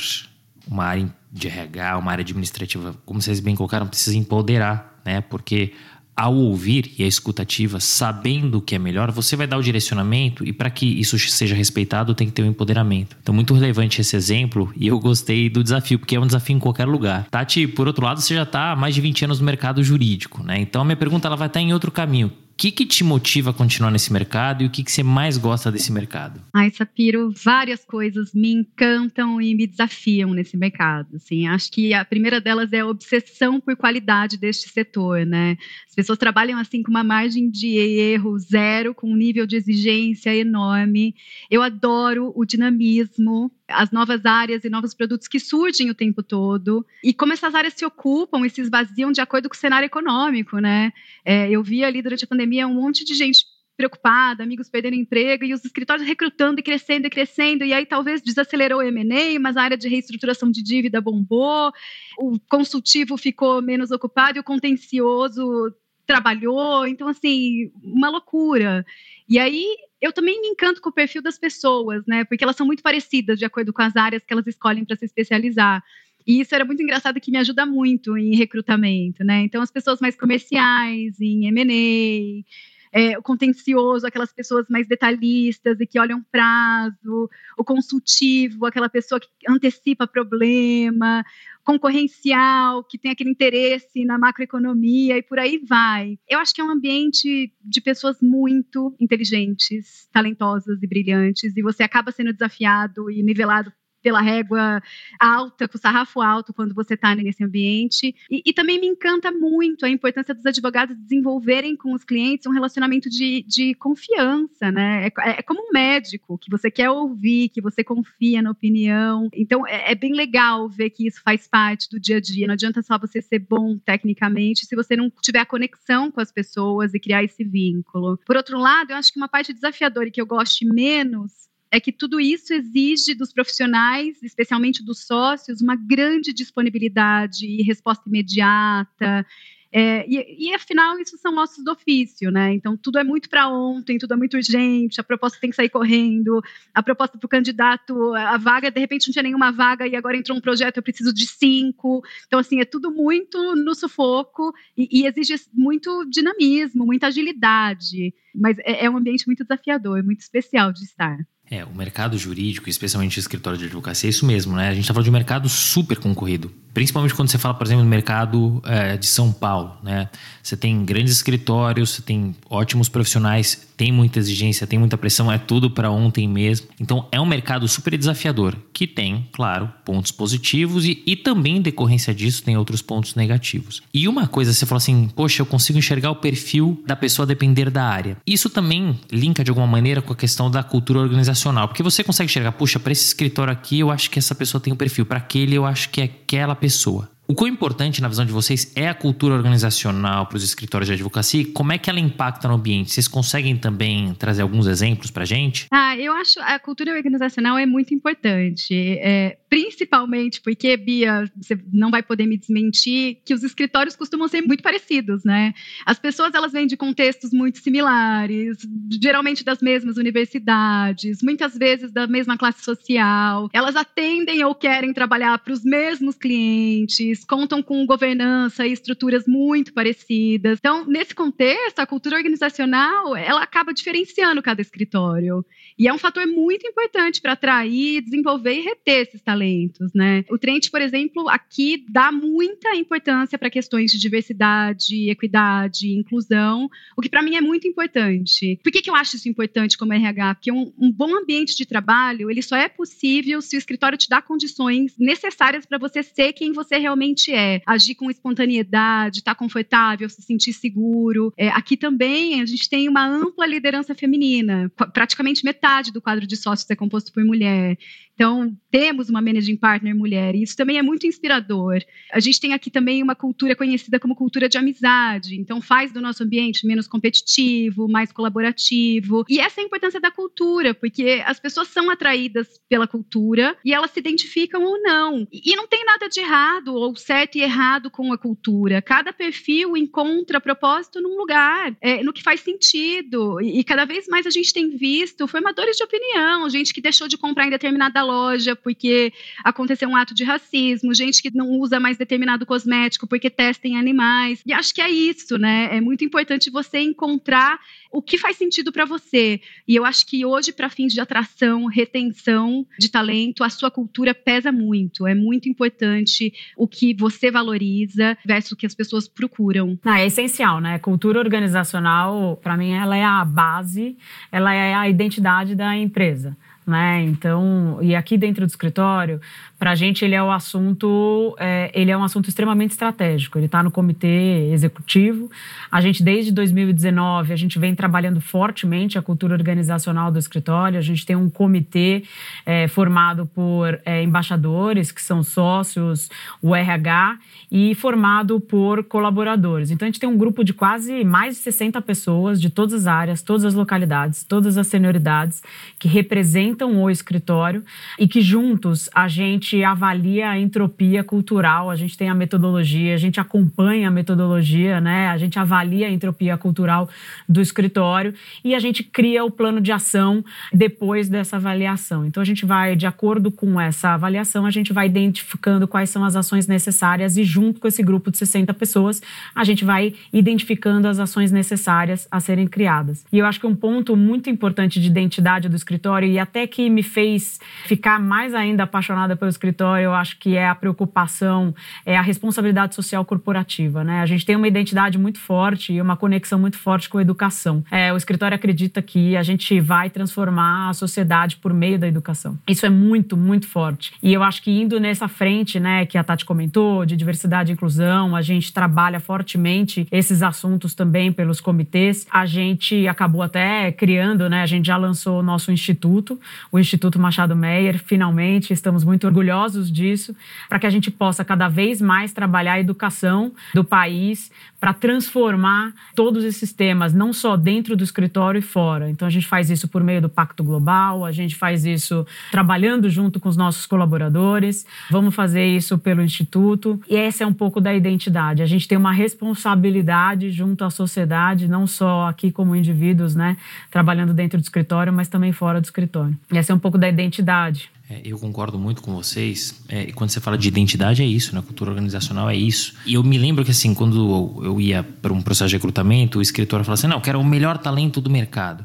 uma área de RH, uma área administrativa, como vocês bem colocaram, precisa empoderar, né? Porque ao ouvir e a escutativa, sabendo o que é melhor, você vai dar o direcionamento e para que isso seja respeitado, tem que ter o um empoderamento. Então, muito relevante esse exemplo e eu gostei do desafio, porque é um desafio em qualquer lugar. Tati, por outro lado, você já está há mais de 20 anos no mercado jurídico, né? Então, a minha pergunta ela vai estar em outro caminho. Que, que te motiva a continuar nesse mercado e o que, que você mais gosta desse mercado? Ai, Sapiro, várias coisas me encantam e me desafiam nesse mercado. Assim, acho que a primeira delas é a obsessão por qualidade deste setor, né? As pessoas trabalham assim com uma margem de erro zero, com um nível de exigência enorme. Eu adoro o dinamismo, as novas áreas e novos produtos que surgem o tempo todo e como essas áreas se ocupam e se esvaziam de acordo com o cenário econômico, né? É, eu vi ali durante a pandemia um monte de gente preocupada, amigos perdendo emprego e os escritórios recrutando e crescendo e crescendo e aí talvez desacelerou o M&A, mas a área de reestruturação de dívida bombou, o consultivo ficou menos ocupado e o contencioso trabalhou, então assim, uma loucura. E aí eu também me encanto com o perfil das pessoas, né? Porque elas são muito parecidas de acordo com as áreas que elas escolhem para se especializar. E isso era muito engraçado que me ajuda muito em recrutamento, né? Então as pessoas mais comerciais, em M&A, é, o contencioso, aquelas pessoas mais detalhistas e que olham prazo, o consultivo, aquela pessoa que antecipa problema, concorrencial, que tem aquele interesse na macroeconomia e por aí vai. Eu acho que é um ambiente de pessoas muito inteligentes, talentosas e brilhantes, e você acaba sendo desafiado e nivelado pela régua alta, com o sarrafo alto quando você está nesse ambiente. E, e, também me encanta muito a importância dos advogados desenvolverem com os clientes um relacionamento de, de confiança, né? É, é, como um médico, que você quer ouvir, que você confia na opinião. Então, é, é bem legal ver que isso faz parte do dia a dia. Não adianta só você ser bom tecnicamente se você não tiver a conexão com as pessoas e criar esse vínculo. Por outro lado, eu acho que uma parte desafiadora e que eu goste menos é que tudo isso exige dos profissionais, especialmente dos sócios, uma grande disponibilidade e resposta imediata. É, e, e, afinal, isso são ossos do ofício, né? Então, tudo é muito para ontem, tudo é muito urgente, a proposta tem que sair correndo, a proposta para o candidato, a vaga, de repente não tinha nenhuma vaga e agora entrou um projeto, eu preciso de cinco. Então, assim, é tudo muito no sufoco e, e exige muito dinamismo, muita agilidade. Mas é, é um ambiente muito desafiador, muito especial de estar. É, o mercado jurídico, especialmente o escritório de advocacia, é isso mesmo, né? A gente está falando de um mercado super concorrido. Principalmente quando você fala, por exemplo, no mercado é, de São Paulo, né? Você tem grandes escritórios, você tem ótimos profissionais, tem muita exigência, tem muita pressão, é tudo para ontem mesmo. Então é um mercado super desafiador, que tem, claro, pontos positivos e, e também em decorrência disso tem outros pontos negativos. E uma coisa, você falou assim, poxa, eu consigo enxergar o perfil da pessoa depender da área. Isso também linka de alguma maneira com a questão da cultura organizacional, porque você consegue enxergar, puxa, para esse escritório aqui eu acho que essa pessoa tem um perfil, para aquele eu acho que é aquela pessoa. O quão importante, na visão de vocês, é a cultura organizacional para os escritórios de advocacia? Como é que ela impacta no ambiente? Vocês conseguem também trazer alguns exemplos para a gente? Ah, eu acho a cultura organizacional é muito importante. É, principalmente porque, Bia, você não vai poder me desmentir, que os escritórios costumam ser muito parecidos, né? As pessoas, elas vêm de contextos muito similares, geralmente das mesmas universidades, muitas vezes da mesma classe social. Elas atendem ou querem trabalhar para os mesmos clientes, eles contam com governança e estruturas muito parecidas. Então, nesse contexto, a cultura organizacional, ela acaba diferenciando cada escritório. E é um fator muito importante para atrair, desenvolver e reter esses talentos, né? O Trent, por exemplo, aqui dá muita importância para questões de diversidade, equidade, inclusão, o que para mim é muito importante. Por que, que eu acho isso importante como RH? Porque um, um bom ambiente de trabalho, ele só é possível se o escritório te dá condições necessárias para você ser quem você realmente é agir com espontaneidade, estar tá confortável, se sentir seguro. É, aqui também a gente tem uma ampla liderança feminina, praticamente metade do quadro de sócios é composto por mulher. Então, temos uma managing partner mulher, e isso também é muito inspirador. A gente tem aqui também uma cultura conhecida como cultura de amizade, então faz do nosso ambiente menos competitivo, mais colaborativo. E essa é a importância da cultura, porque as pessoas são atraídas pela cultura e elas se identificam ou não. E não tem nada de errado ou certo e errado com a cultura. Cada perfil encontra propósito num lugar, é, no que faz sentido. E, e cada vez mais a gente tem visto formadores de opinião, gente que deixou de comprar em determinada loja porque aconteceu um ato de racismo, gente que não usa mais determinado cosmético porque testa em animais. E acho que é isso, né? É muito importante você encontrar o que faz sentido para você. E eu acho que hoje, para fins de atração, retenção de talento, a sua cultura pesa muito. É muito importante o que você valoriza versus o que as pessoas procuram. Não, é essencial, né? Cultura organizacional, para mim, ela é a base, ela é a identidade da empresa. Né? Então, e aqui dentro do escritório, para a gente ele é o assunto, é, ele é um assunto extremamente estratégico. Ele está no comitê executivo. A gente desde 2019 a gente vem trabalhando fortemente a cultura organizacional do escritório. A gente tem um comitê é, formado por é, embaixadores que são sócios, o RH e formado por colaboradores. Então a gente tem um grupo de quase mais de 60 pessoas de todas as áreas, todas as localidades, todas as senioridades que representam o escritório e que juntos a gente gente avalia a entropia cultural, a gente tem a metodologia, a gente acompanha a metodologia, né? A gente avalia a entropia cultural do escritório e a gente cria o plano de ação depois dessa avaliação. Então a gente vai, de acordo com essa avaliação, a gente vai identificando quais são as ações necessárias e junto com esse grupo de 60 pessoas, a gente vai identificando as ações necessárias a serem criadas. E eu acho que um ponto muito importante de identidade do escritório e até que me fez ficar mais ainda apaixonada pelo escritório, eu acho que é a preocupação, é a responsabilidade social corporativa, né? A gente tem uma identidade muito forte e uma conexão muito forte com a educação. É, o escritório acredita que a gente vai transformar a sociedade por meio da educação. Isso é muito, muito forte. E eu acho que indo nessa frente, né, que a Tati comentou, de diversidade e inclusão, a gente trabalha fortemente esses assuntos também pelos comitês. A gente acabou até criando, né, a gente já lançou o nosso instituto, o Instituto Machado Meyer, finalmente, estamos muito orgulhosos disso, para que a gente possa cada vez mais trabalhar a educação do país para transformar todos esses temas, não só dentro do escritório e fora. Então a gente faz isso por meio do Pacto Global, a gente faz isso trabalhando junto com os nossos colaboradores, vamos fazer isso pelo Instituto, e essa é um pouco da identidade. A gente tem uma responsabilidade junto à sociedade, não só aqui como indivíduos, né, trabalhando dentro do escritório, mas também fora do escritório. Essa é um pouco da identidade. É, eu concordo muito com vocês. É, quando você fala de identidade, é isso, né? Cultura organizacional é isso. E eu me lembro que, assim, quando eu ia para um processo de recrutamento, o escritor falava assim: não, eu quero o melhor talento do mercado.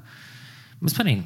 Mas peraí,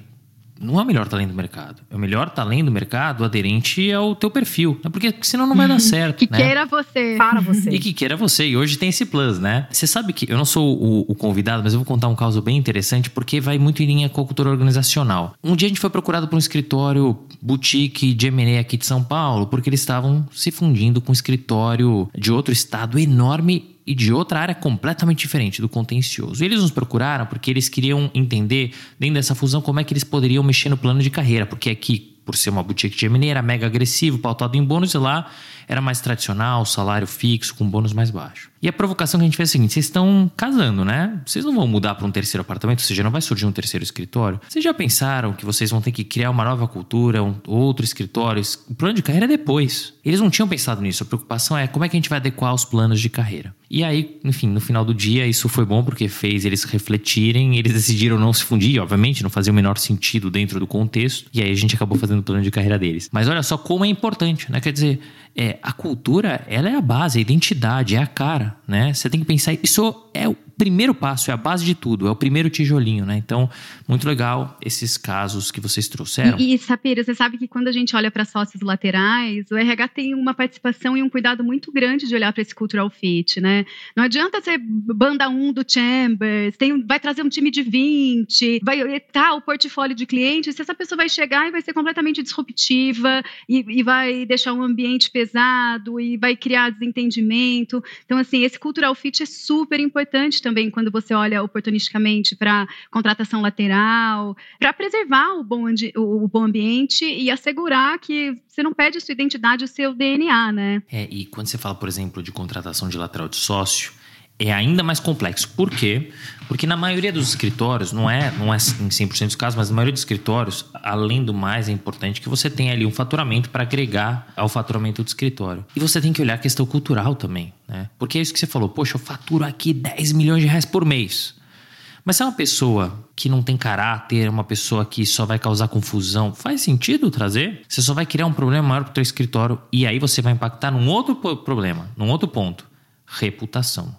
não é o melhor talento do mercado. É o melhor talento do mercado aderente ao teu perfil. Né? Porque senão não vai dar certo. que né? queira você. Para você. E que queira você. E hoje tem esse plus, né? Você sabe que eu não sou o, o, convidado, mas eu vou contar um caso bem interessante porque vai muito em linha com a cultura organizacional. Um dia a gente foi procurado por um escritório boutique de M&A aqui de São Paulo porque eles estavam se fundindo com um escritório de outro estado enorme e de outra área completamente diferente do contencioso. Eles nos procuraram porque eles queriam entender, dentro dessa fusão, como é que eles poderiam mexer no plano de carreira, porque aqui, por ser uma boutique de M&A, mega agressivo, pautado em bônus, e lá era mais tradicional, salário fixo, com bônus mais baixo. E a provocação que a gente fez é a seguinte: vocês estão casando, né? Vocês não vão mudar para um terceiro apartamento, ou seja, não vai surgir um terceiro escritório. Vocês já pensaram que vocês vão ter que criar uma nova cultura, um, outro escritório? O plano de carreira é depois. Eles não tinham pensado nisso. A preocupação é como é que a gente vai adequar os planos de carreira. E aí, enfim, no final do dia, isso foi bom porque fez eles refletirem, eles decidiram não se fundir, obviamente, não fazia o menor sentido dentro do contexto, e aí a gente acabou fazendo o plano de carreira deles. Mas olha só como é importante, né? Quer dizer, a cultura, ela é a base, a identidade, é a cara, né? Você tem que pensar, isso é o primeiro passo, é a base de tudo, é o primeiro tijolinho, né? Então, muito legal esses casos que vocês trouxeram. E, e Sapira, você sabe que quando a gente olha para sócios laterais, o RH tem uma participação e um cuidado muito grande de olhar para esse cultural fit, né? Não adianta ser banda 1 do Chambers, tem, vai trazer um time de 20, vai estar o portfólio de clientes, se essa pessoa vai chegar e vai ser completamente disruptiva e, e vai deixar um ambiente pesado e vai criar desentendimento. Então, assim, esse cultural fit é super importante também quando você olha oportunisticamente para contratação lateral, para preservar o bom, o bom ambiente e assegurar que você não perde a sua identidade, o seu DNA, né? É, e quando você fala, por exemplo, de contratação de lateral de sócio, é ainda mais complexo. Por quê? Porque na maioria dos escritórios, não é, não é em 100% dos casos, mas na maioria dos escritórios, além do mais, é importante que você tenha ali um faturamento para agregar ao faturamento do escritório. E você tem que olhar a questão cultural também, né? Porque é isso que você falou, poxa, eu faturo aqui 10 milhões de reais por mês. Mas se é uma pessoa que não tem caráter, uma pessoa que só vai causar confusão, faz sentido trazer? Você só vai criar um problema maior para o teu escritório e aí você vai impactar num outro problema, num outro ponto, reputação.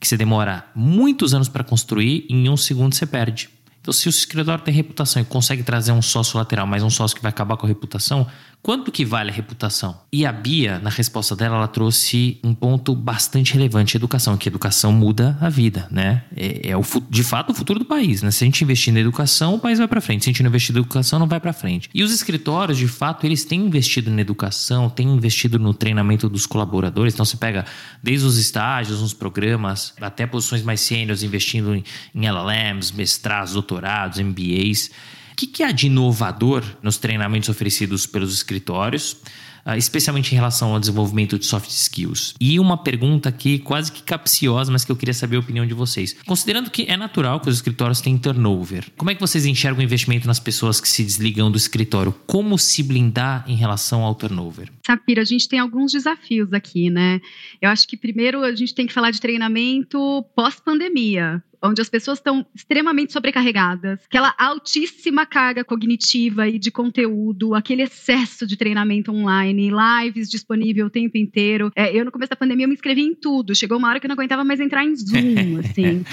Que você demora muitos anos para construir em um segundo você perde. Então, se o escritório tem reputação e consegue trazer um sócio lateral, mas um sócio que vai acabar com a reputação, quanto que vale a reputação? E a Bia, na resposta dela, ela trouxe um ponto bastante relevante: educação, que educação muda a vida, né? É, é o, de fato o futuro do país, né? Se a gente investir na educação, o país vai para frente. Se a gente não investir na educação, não vai para frente. E os escritórios, de fato, eles têm investido na educação, têm investido no treinamento dos colaboradores. Então, você pega desde os estágios, nos programas, até posições mais sêniores, investindo em, em LLMs, mestrados, doutorados, MBAs. O que, que há de inovador nos treinamentos oferecidos pelos escritórios? Uh, especialmente em relação ao desenvolvimento de soft skills. E uma pergunta aqui quase que capciosa, mas que eu queria saber a opinião de vocês. Considerando que é natural que os escritórios tenham turnover, como é que vocês enxergam o investimento nas pessoas que se desligam do escritório? Como se blindar em relação ao turnover? Sapira, a gente tem alguns desafios aqui, né? Eu acho que primeiro a gente tem que falar de treinamento pós-pandemia onde as pessoas estão extremamente sobrecarregadas, aquela altíssima carga cognitiva e de conteúdo, aquele excesso de treinamento online, lives disponível o tempo inteiro. É, eu, no começo da pandemia, eu me inscrevi em tudo. Chegou uma hora que eu não aguentava mais entrar em Zoom, assim.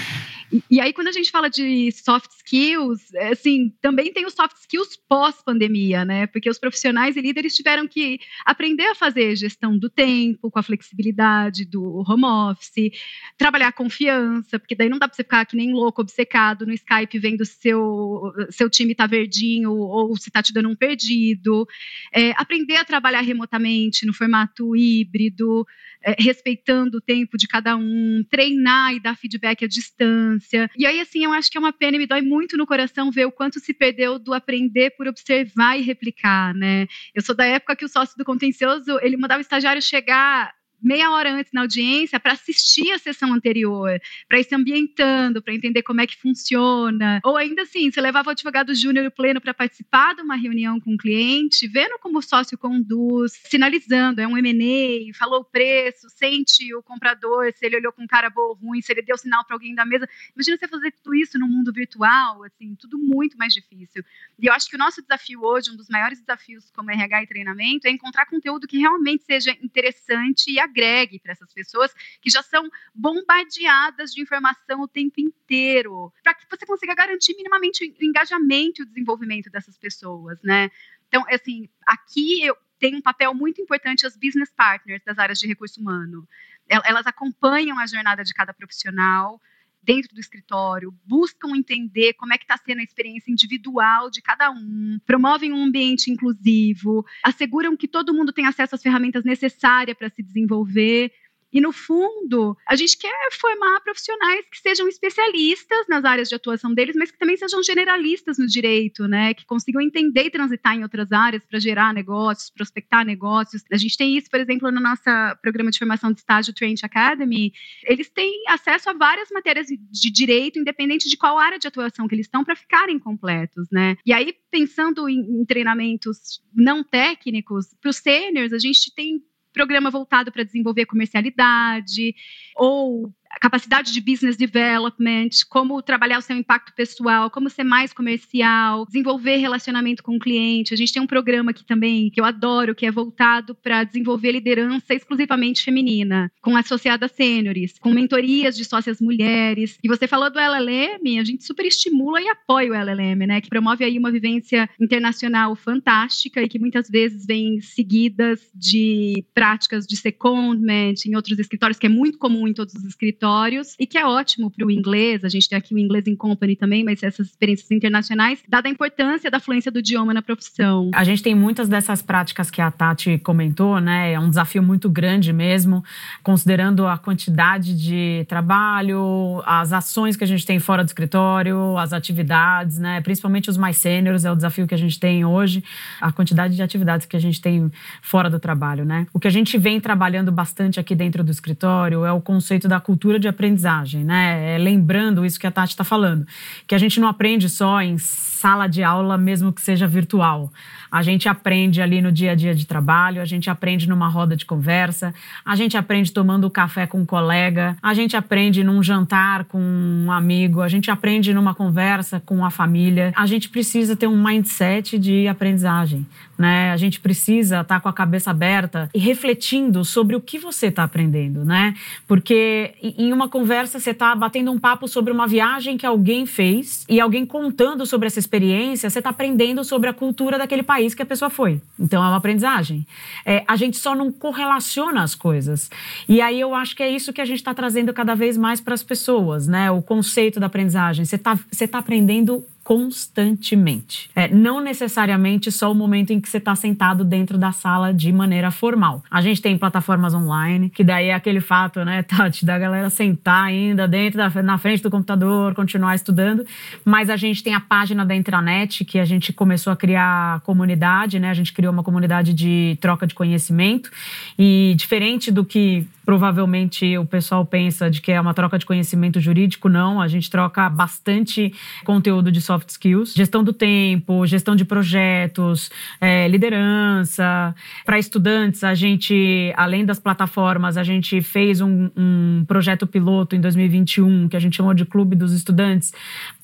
E, aí, quando a gente fala de soft skills, é, assim, também tem os soft skills pós-pandemia, né? Porque os profissionais e líderes tiveram que aprender a fazer gestão do tempo, com a flexibilidade do home office, trabalhar a confiança, porque daí não dá para você ficar que nem louco, obcecado no Skype, vendo se seu, seu time tá verdinho ou se tá te dando um perdido. É, aprender a trabalhar remotamente no formato híbrido, é, respeitando o tempo de cada um, treinar e dar feedback à distância. E aí, assim, eu acho que é uma pena e me dói muito no coração ver o quanto se perdeu do aprender por observar e replicar, né? Eu sou da época que o sócio do contencioso, ele mandava o estagiário chegar meia hora antes na audiência para assistir a sessão anterior, para ir se ambientando, para entender como é que funciona. Ou ainda assim, você levava o advogado júnior pleno para participar de uma reunião com o cliente, vendo como o sócio conduz, sinalizando, é um M&A, falou o preço, sente o comprador, se ele olhou com cara boa ou ruim, se ele deu sinal para alguém da mesa. Imagina você fazer tudo isso no mundo virtual, assim, tudo muito mais difícil. E eu acho que o nosso desafio hoje, um dos maiores desafios como RH e treinamento, é encontrar conteúdo que realmente seja interessante e agregue para essas pessoas que já são bombardeadas de informação o tempo inteiro, para que você consiga garantir minimamente o engajamento e o desenvolvimento dessas pessoas, né? Então, assim, aqui eu tenho um papel muito importante as business partners das áreas de recurso humano. Elas acompanham a jornada de cada profissional, dentro do escritório, buscam entender como é que está sendo a experiência individual de cada um, promovem um ambiente inclusivo, asseguram que todo mundo tem acesso às ferramentas necessárias para se desenvolver e, no fundo, a gente quer formar profissionais que sejam especialistas nas áreas de atuação deles, mas que também sejam generalistas no direito, né? Que consigam entender e transitar em outras áreas para gerar negócios, prospectar negócios. A gente tem isso, por exemplo, no nosso programa de formação de estágio Trent Academy. Eles têm acesso a várias matérias de direito, independente de qual área de atuação que eles estão, para ficarem completos, né? E aí, pensando em, em treinamentos não técnicos, para os seniors, a gente tem programa voltado para desenvolver comercialidade ou capacidade de business development, como trabalhar o seu impacto pessoal, como ser mais comercial, desenvolver relacionamento com o cliente. A gente tem um programa aqui também que eu adoro, que é voltado para desenvolver liderança exclusivamente feminina, com associadas sêniores, com mentorias de sócias mulheres. E você falou do LLM, a gente super estimula e apoia o LLM, né, que promove aí uma vivência internacional fantástica e que muitas vezes vem seguidas de práticas de secondment em outros escritórios, que é muito comum em todos os escritórios escritórios e que é ótimo para o inglês. A gente tem aqui o inglês em company também, mas essas experiências internacionais, dada a importância da fluência do idioma na profissão. A gente tem muitas dessas práticas que a Tati comentou, né? É um desafio muito grande mesmo, considerando a quantidade de trabalho, as ações que a gente tem fora do escritório, as atividades, né? Principalmente os mais sêniores, é o desafio que a gente tem hoje, a quantidade de atividades que a gente tem fora do trabalho, né? O que a gente vem trabalhando bastante aqui dentro do escritório é o conceito da cultura cultura de aprendizagem, né? É, lembrando isso que a Tati está falando, que a gente não aprende só em sala de aula, mesmo que seja virtual. A gente aprende ali no dia a dia de trabalho, a gente aprende numa roda de conversa, a gente aprende tomando café com um colega, a gente aprende num jantar com um amigo, a gente aprende numa conversa com a família. A gente precisa ter um mindset de aprendizagem, né? A gente precisa estar tá com a cabeça aberta e refletindo sobre o que você está aprendendo, né? Porque em uma conversa você está batendo um papo sobre uma viagem que alguém fez e alguém contando sobre essa experiência, você está aprendendo sobre a cultura daquele país país que a pessoa foi. Então é uma aprendizagem. É, a gente só não correlaciona as coisas. E aí eu acho que é isso que a gente está trazendo cada vez mais para as pessoas, né? O conceito da aprendizagem. Você está você tá aprendendo constantemente. É, não necessariamente só o momento em que você está sentado dentro da sala de maneira formal. A gente tem plataformas online, que daí é aquele fato, né, Tati, da galera sentar ainda dentro da, na frente do computador, continuar estudando, mas a gente tem a página da intranet, que a gente começou a criar comunidade, né, a gente criou uma comunidade de troca de conhecimento, e diferente do que provavelmente o pessoal pensa de que é uma troca de conhecimento jurídico, não, a gente troca bastante conteúdo de soft skills, gestão do tempo, gestão de projetos, é, liderança. Para estudantes, a gente, além das plataformas, a gente fez um, um projeto piloto em 2021 que a gente chamou de Clube dos Estudantes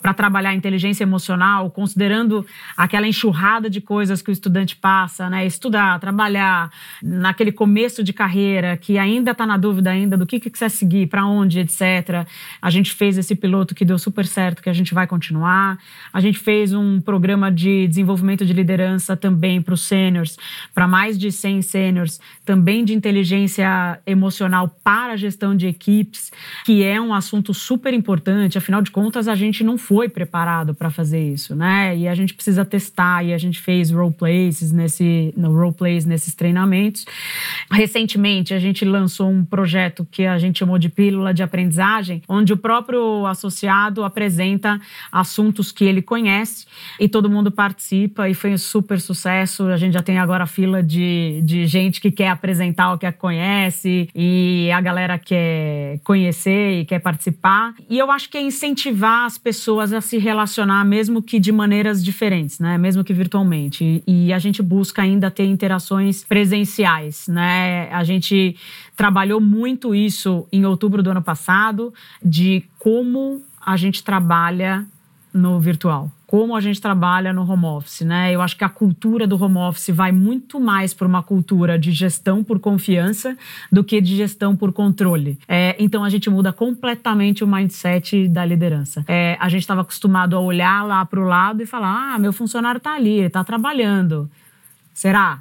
para trabalhar inteligência emocional, considerando aquela enxurrada de coisas que o estudante passa, né? Estudar, trabalhar, naquele começo de carreira que ainda está na dúvida ainda do que, que quer seguir, para onde, etc. A gente fez esse piloto que deu super certo, que a gente vai continuar. A gente fez um programa de desenvolvimento de liderança também para os sêniors, para mais de 100 sêniors, também de inteligência emocional para a gestão de equipes, que é um assunto super importante. Afinal de contas, a gente não foi preparado para fazer isso, né? E a gente precisa testar e a gente fez role plays nesse no role plays nesses treinamentos. Recentemente, a gente lançou um projeto que a gente chamou de pílula de aprendizagem, onde o próprio associado apresenta assuntos que ele conhece e todo mundo participa e foi um super sucesso. A gente já tem agora fila de, de gente que quer apresentar o que conhece e a galera quer conhecer e quer participar. E eu acho que é incentivar as pessoas a se relacionar, mesmo que de maneiras diferentes, né? Mesmo que virtualmente. E a gente busca ainda ter interações presenciais, né? A gente trabalhou muito isso em outubro do ano passado, de como a gente trabalha no virtual. Como a gente trabalha no home office, né? Eu acho que a cultura do home office vai muito mais para uma cultura de gestão por confiança do que de gestão por controle. É, então a gente muda completamente o mindset da liderança. É, a gente estava acostumado a olhar lá para o lado e falar: ah, meu funcionário está ali, ele está trabalhando. Será?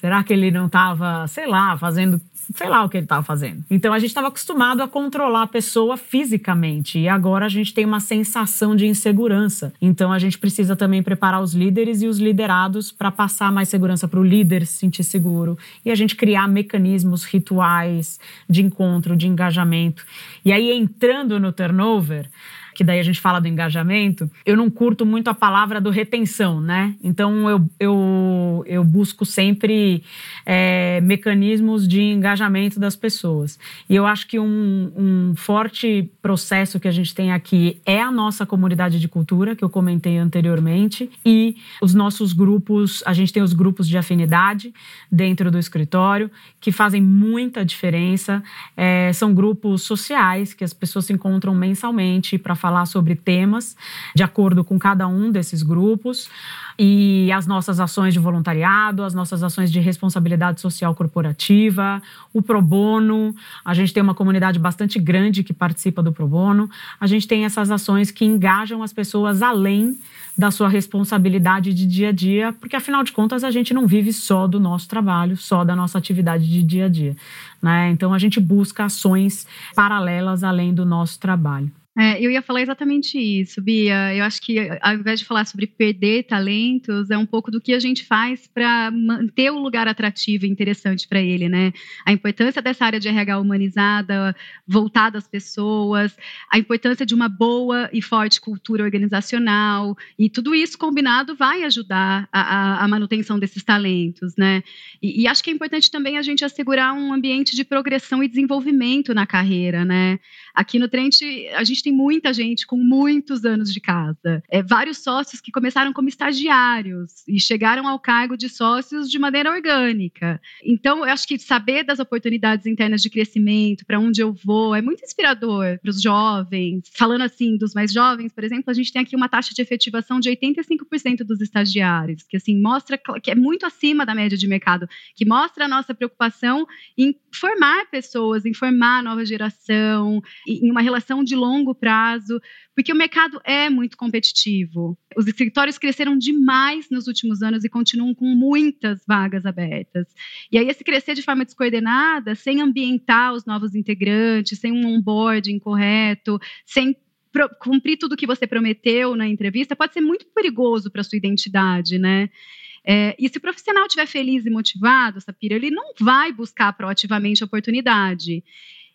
Será que ele não estava, sei lá, fazendo sei lá o que ele estava fazendo. Então a gente estava acostumado a controlar a pessoa fisicamente e agora a gente tem uma sensação de insegurança. Então a gente precisa também preparar os líderes e os liderados para passar mais segurança para o líder se sentir seguro e a gente criar mecanismos, rituais de encontro, de engajamento. E aí entrando no turnover, que daí a gente fala do engajamento, eu não curto muito a palavra do retenção, né? Então eu, eu, eu busco sempre é, mecanismos de engajamento das pessoas. E eu acho que um, um forte processo que a gente tem aqui é a nossa comunidade de cultura, que eu comentei anteriormente, e os nossos grupos, a gente tem os grupos de afinidade dentro do escritório, que fazem muita diferença. É, são grupos sociais que as pessoas se encontram mensalmente para falar sobre temas de acordo com cada um desses grupos e as nossas ações de voluntariado, as nossas ações de responsabilidade social corporativa, o pro bono. A gente tem uma comunidade bastante grande que participa do pro bono. A gente tem essas ações que engajam as pessoas além da sua responsabilidade de dia a dia, porque afinal de contas a gente não vive só do nosso trabalho, só da nossa atividade de dia a dia. Né? Então a gente busca ações paralelas além do nosso trabalho. É, eu ia falar exatamente isso, Bia. Eu acho que ao invés de falar sobre perder talentos, é um pouco do que a gente faz para manter o lugar atrativo e interessante para ele, né? A importância dessa área de RH humanizada, voltada às pessoas, a importância de uma boa e forte cultura organizacional, e tudo isso combinado vai ajudar a, a manutenção desses talentos, né? E, e acho que é importante também a gente assegurar um ambiente de progressão e desenvolvimento na carreira, né? Aqui no Trent, a gente tem muita gente com muitos anos de casa. É, vários sócios que começaram como estagiários e chegaram ao cargo de sócios de maneira orgânica. Então, eu acho que saber das oportunidades internas de crescimento, para onde eu vou, é muito inspirador para os jovens. Falando assim, dos mais jovens, por exemplo, a gente tem aqui uma taxa de efetivação de 85% dos estagiários, que assim mostra que é muito acima da média de mercado, que mostra a nossa preocupação em formar pessoas, em formar a nova geração, em uma relação de longo prazo, porque o mercado é muito competitivo. Os escritórios cresceram demais nos últimos anos e continuam com muitas vagas abertas. E aí, esse crescer de forma descoordenada, sem ambientar os novos integrantes, sem um onboarding correto, sem cumprir tudo o que você prometeu na entrevista, pode ser muito perigoso para sua identidade, né? É, e se o profissional estiver feliz e motivado, Sapira, ele não vai buscar proativamente a oportunidade.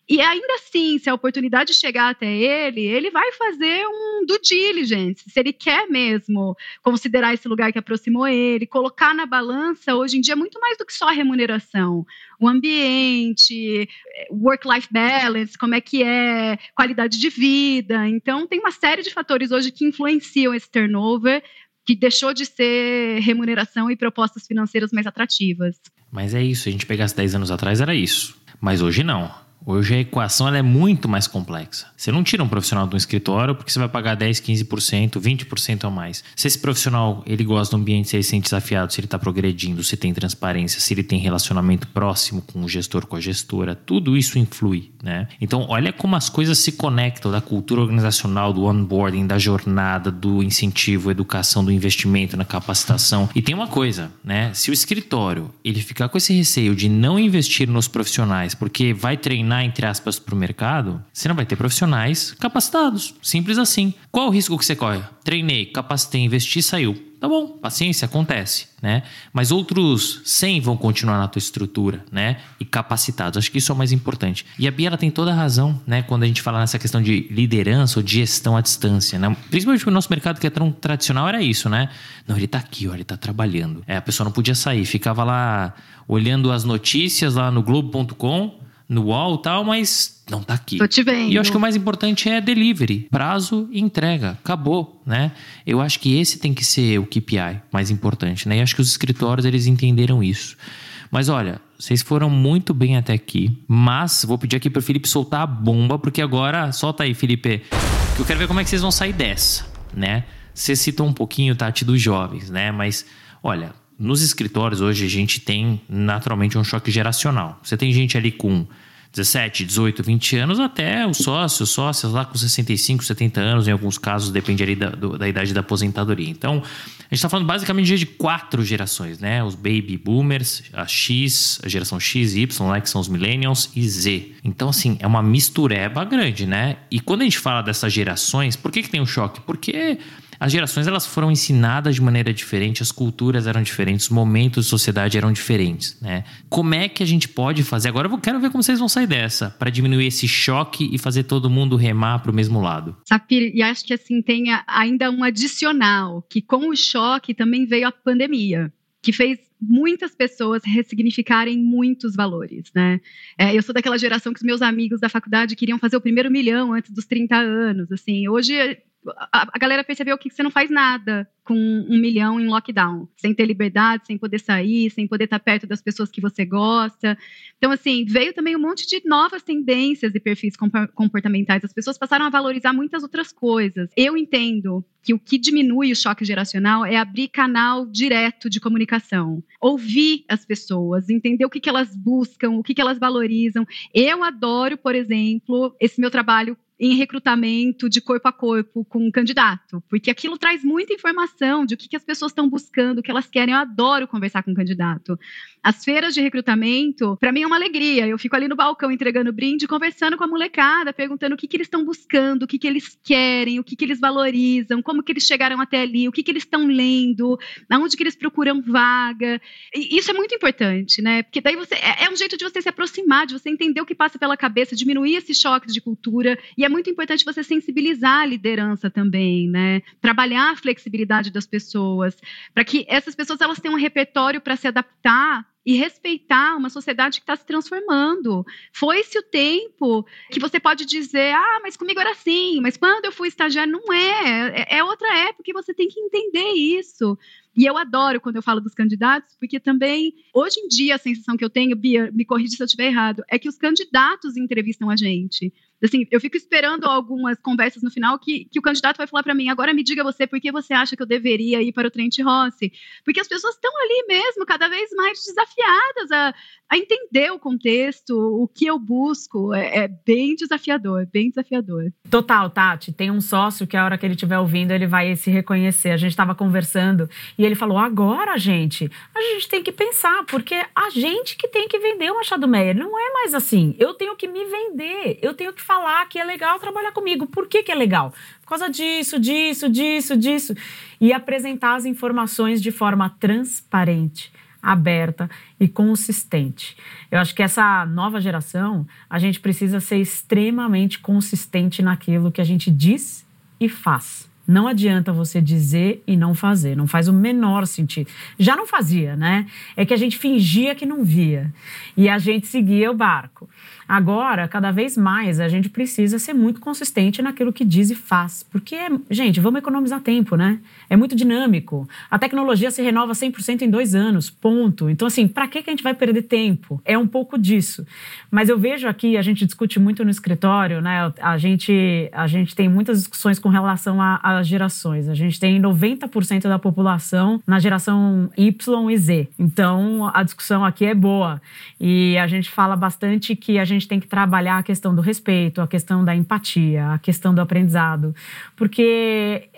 E ainda assim, se a oportunidade chegar até ele, ele vai fazer um due diligence, se ele quer mesmo considerar esse lugar que aproximou ele, colocar na balança, hoje em dia, muito mais do que só a remuneração. O ambiente, work-life balance, como é que é, qualidade de vida. Então, tem uma série de fatores hoje que influenciam esse turnover, que deixou de ser remuneração e propostas financeiras mais atrativas. Mas é isso, a gente pegasse 10 anos atrás era isso. Mas hoje não. Hoje a equação é muito mais complexa. Você não tira um profissional de um escritório porque você vai pagar 10, 15%, 20% a mais. Se esse profissional ele gosta do ambiente, se ele se sente desafiado, se ele está progredindo, se tem transparência, se ele tem relacionamento próximo com o gestor, com a gestora, tudo isso influi, né? Então, olha como as coisas se conectam da cultura organizacional, do onboarding, da jornada, do incentivo, educação, do investimento na capacitação. E tem uma coisa, né? Se o escritório ele ficar com esse receio de não investir nos profissionais porque vai treinar entre aspas, para o mercado, você não vai ter profissionais capacitados. Simples assim. Qual o risco que você corre? Treinei, capacitei, investi, saiu. Tá bom, paciência, acontece, né? Mas outros 100 vão continuar na tua estrutura, né? E capacitados. Acho que isso é o mais importante. E a Bia, ela tem toda a razão, né? Quando a gente fala nessa questão de liderança ou de gestão à distância, né? Principalmente no nosso mercado que é tão tradicional, era isso, né? Não, ele tá aqui, ó, ele tá trabalhando. É, a pessoa não podia sair, ficava lá olhando as notícias lá no Globo.com no UOL e tal, mas não tá aqui. Tô te vendo. E eu acho que o mais importante é delivery, prazo e entrega. Acabou, né? Eu acho que esse tem que ser o KPI mais importante, né? E acho que os escritórios eles entenderam isso. Mas olha, vocês foram muito bem até aqui, mas vou pedir aqui pro Felipe soltar a bomba, porque agora, solta aí, Felipe, que eu quero ver como é que vocês vão sair dessa, né? Você citou um pouquinho, Tati, dos jovens, né? Mas, olha, nos escritórios hoje a gente tem naturalmente um choque geracional. Você tem gente ali com 17, 18, 20 anos, até os sócios, sócias lá com 65, 70 anos, em alguns casos depende ali da, do, da idade da aposentadoria. Então, a gente está falando basicamente de quatro gerações, né? Os baby boomers, a X, a geração X, Y, né? que são os millennials, e Z. Então, assim, é uma mistureba grande, né? E quando a gente fala dessas gerações, por que, que tem um choque? Porque as gerações elas foram ensinadas de maneira diferente, as culturas eram diferentes, os momentos de sociedade eram diferentes, né? Como é que a gente pode fazer? Agora eu quero ver como vocês vão sair dessa para diminuir esse choque e fazer todo mundo remar para o mesmo lado. Sapir, e acho que assim tem ainda um adicional, que com o choque também veio a pandemia que fez muitas pessoas ressignificarem muitos valores, né? É, eu sou daquela geração que os meus amigos da faculdade queriam fazer o primeiro milhão antes dos 30 anos, assim. Hoje a, a galera percebeu que você não faz nada com um milhão em lockdown, sem ter liberdade, sem poder sair, sem poder estar perto das pessoas que você gosta. Então, assim, veio também um monte de novas tendências e perfis comportamentais. As pessoas passaram a valorizar muitas outras coisas. Eu entendo que o que diminui o choque geracional é abrir canal direto de comunicação, ouvir as pessoas, entender o que, que elas buscam, o que, que elas valorizam. Eu adoro, por exemplo, esse meu trabalho em recrutamento de corpo a corpo com um candidato, porque aquilo traz muita informação de o que, que as pessoas estão buscando, o que elas querem. Eu adoro conversar com um candidato. As feiras de recrutamento, para mim é uma alegria. Eu fico ali no balcão entregando brinde, conversando com a molecada, perguntando o que, que eles estão buscando, o que, que eles querem, o que, que eles valorizam, como que eles chegaram até ali, o que, que eles estão lendo, aonde que eles procuram vaga. E isso é muito importante, né? Porque daí você é, é um jeito de você se aproximar, de você entender o que passa pela cabeça, diminuir esses choques de cultura. E é muito importante você sensibilizar a liderança também, né? Trabalhar a flexibilidade das pessoas, para que essas pessoas elas tenham um repertório para se adaptar e respeitar uma sociedade que está se transformando. Foi-se o tempo que você pode dizer, ah, mas comigo era assim, mas quando eu fui estagiário, não é. É, é outra época e você tem que entender isso. E eu adoro quando eu falo dos candidatos, porque também, hoje em dia, a sensação que eu tenho, Bia, me corrija se eu estiver errado, é que os candidatos entrevistam a gente. Assim, eu fico esperando algumas conversas no final que, que o candidato vai falar para mim, agora me diga você por que você acha que eu deveria ir para o Trent Rossi. Porque as pessoas estão ali mesmo, cada vez mais desafiadas a, a entender o contexto, o que eu busco. É, é, bem desafiador, bem desafiador. Total, Tati. Tem um sócio que a hora que ele estiver ouvindo, ele vai se reconhecer. A gente estava conversando e ele falou: agora, gente, a gente tem que pensar, porque a gente que tem que vender o Machado Meyer. Não é mais assim. Eu tenho que me vender, eu tenho que falar que é legal trabalhar comigo. Por que, que é legal? Por causa disso, disso, disso, disso. E apresentar as informações de forma transparente aberta e consistente. Eu acho que essa nova geração, a gente precisa ser extremamente consistente naquilo que a gente diz e faz. Não adianta você dizer e não fazer, não faz o menor sentido. Já não fazia, né? É que a gente fingia que não via e a gente seguia o barco. Agora, cada vez mais, a gente precisa ser muito consistente naquilo que diz e faz. Porque, gente, vamos economizar tempo, né? É muito dinâmico. A tecnologia se renova 100% em dois anos, ponto. Então, assim, para que a gente vai perder tempo? É um pouco disso. Mas eu vejo aqui, a gente discute muito no escritório, né? A gente, a gente tem muitas discussões com relação às gerações. A gente tem 90% da população na geração Y e Z. Então, a discussão aqui é boa. E a gente fala bastante que a gente gente tem que trabalhar a questão do respeito, a questão da empatia, a questão do aprendizado, porque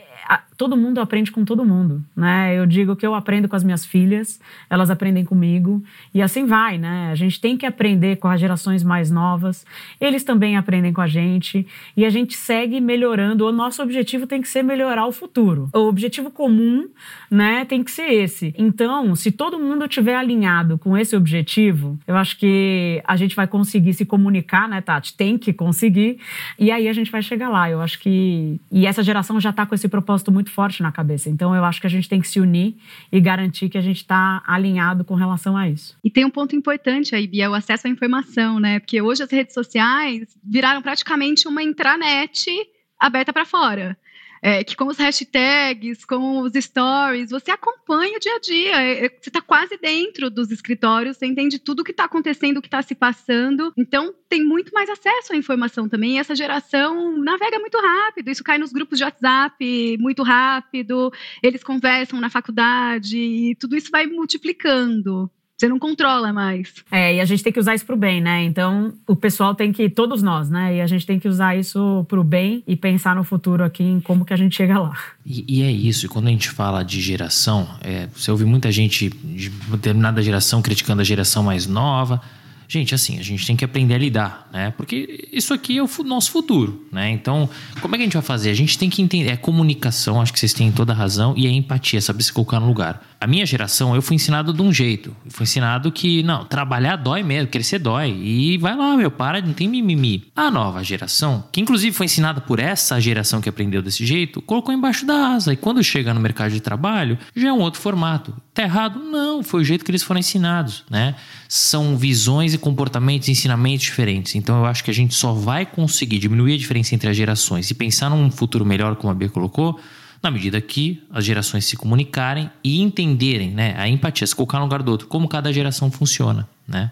todo mundo aprende com todo mundo, né? Eu digo que eu aprendo com as minhas filhas, elas aprendem comigo e assim vai, né? A gente tem que aprender com as gerações mais novas, eles também aprendem com a gente e a gente segue melhorando. O nosso objetivo tem que ser melhorar o futuro. O objetivo comum, né, tem que ser esse. Então, se todo mundo estiver alinhado com esse objetivo, eu acho que a gente vai conseguir se comunicar, né, Tati? Tem que conseguir e aí a gente vai chegar lá. Eu acho que e essa geração já está com esse propósito muito muito forte na cabeça. Então eu acho que a gente tem que se unir e garantir que a gente está alinhado com relação a isso. E tem um ponto importante aí, Bia, o acesso à informação, né? Porque hoje as redes sociais viraram praticamente uma intranet aberta para fora é, que com os hashtags, com os stories, você acompanha o dia a dia. É, é você está quase dentro dos escritórios, você entende tudo o que está acontecendo, o que está se passando. Então, tem muito mais acesso à informação também. E essa geração navega muito rápido. Isso cai nos grupos de WhatsApp muito rápido. Eles conversam na faculdade e tudo isso vai multiplicando. Você não controla mais. É, e a gente tem que usar isso pro bem, né? Então, o pessoal tem que, todos nós, né? E a gente tem que usar isso pro bem e pensar no futuro aqui em como que a gente chega lá. E, e é isso, e quando a gente fala de geração, é, você ouve muita gente de determinada geração criticando a geração mais nova. Gente, assim, a gente tem que aprender a lidar, né? Porque isso aqui é o nosso futuro, né? Então, como é que a gente vai fazer? A gente tem que entender. É comunicação, acho que vocês têm toda a razão, e é empatia, saber se colocar no lugar a minha geração, eu fui ensinado de um jeito. Eu fui ensinado que, não, trabalhar dói mesmo, crescer dói. E vai lá, meu, para, não tem mimimi. A nova geração, que inclusive foi ensinada por essa geração que aprendeu desse jeito, colocou embaixo da asa. E quando chega no mercado de trabalho, já é um outro formato. Tá errado? Não, foi o jeito que eles foram ensinados, né? São visões e comportamentos, ensinamentos diferentes. Então eu acho que a gente só vai conseguir diminuir a diferença entre as gerações e pensar num futuro melhor, como a Bia colocou, na medida que as gerações se comunicarem e entenderem, né, a empatia, se colocar no lugar do outro, como cada geração funciona, né?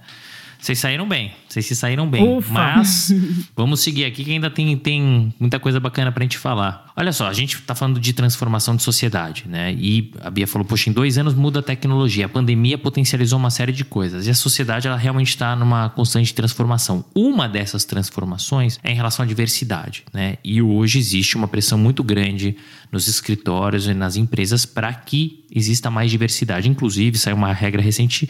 Vocês saíram bem, vocês se saíram bem. Ufa. Mas vamos seguir aqui que ainda tem, tem muita coisa bacana pra gente falar. Olha só, a gente tá falando de transformação de sociedade, né? E a Bia falou, poxa, em dois anos muda a tecnologia. A pandemia potencializou uma série de coisas. E a sociedade, ela realmente está numa constante transformação. Uma dessas transformações é em relação à diversidade, né? E hoje existe uma pressão muito grande nos escritórios e nas empresas para que exista mais diversidade. Inclusive, saiu uma regra recente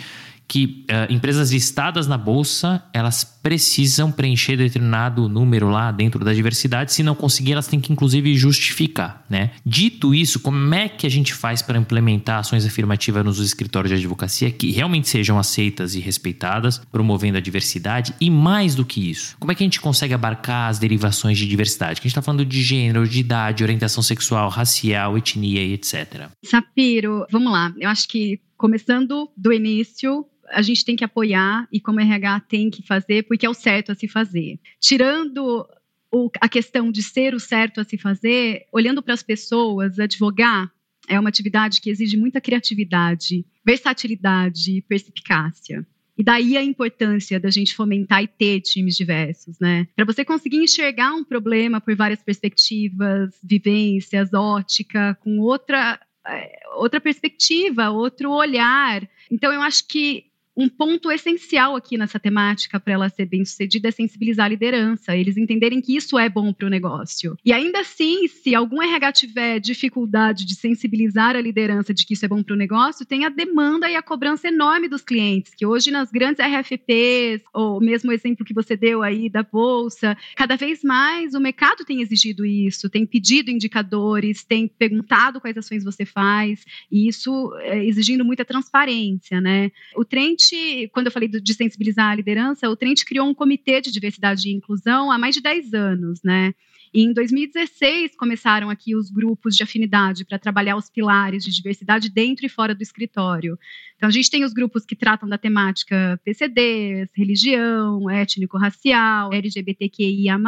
que uh, empresas listadas na bolsa elas precisam preencher determinado número lá dentro da diversidade. Se não conseguir, elas têm que inclusive justificar, né? Dito isso, como é que a gente faz para implementar ações afirmativas nos escritórios de advocacia que realmente sejam aceitas e respeitadas, promovendo a diversidade e mais do que isso, como é que a gente consegue abarcar as derivações de diversidade? Que a gente está falando de gênero, de idade, orientação sexual, racial, etnia e etc. Sapiro, vamos lá. Eu acho que começando do início, a gente tem que apoiar e como RH tem que fazer, porque é o certo a se fazer. Tirando o, a questão de ser o certo a se fazer, olhando para as pessoas, advogar é uma atividade que exige muita criatividade, versatilidade, perspicácia. E daí a importância da gente fomentar e ter times diversos, né? Para você conseguir enxergar um problema por várias perspectivas, vivências, ótica, com outra eh, outra perspectiva, outro olhar. Então eu acho que um ponto essencial aqui nessa temática para ela ser bem sucedida é sensibilizar a liderança, eles entenderem que isso é bom para o negócio. E ainda assim, se algum RH tiver dificuldade de sensibilizar a liderança de que isso é bom para o negócio, tem a demanda e a cobrança enorme dos clientes, que hoje nas grandes RFPs, ou mesmo o exemplo que você deu aí da bolsa, cada vez mais o mercado tem exigido isso, tem pedido indicadores, tem perguntado quais ações você faz, e isso é, exigindo muita transparência, né? O Trent quando eu falei de sensibilizar a liderança, o Trent criou um comitê de diversidade e inclusão há mais de 10 anos, né? E em 2016 começaram aqui os grupos de afinidade para trabalhar os pilares de diversidade dentro e fora do escritório. Então a gente tem os grupos que tratam da temática PCDs, religião, étnico-racial, LGBTQIA+,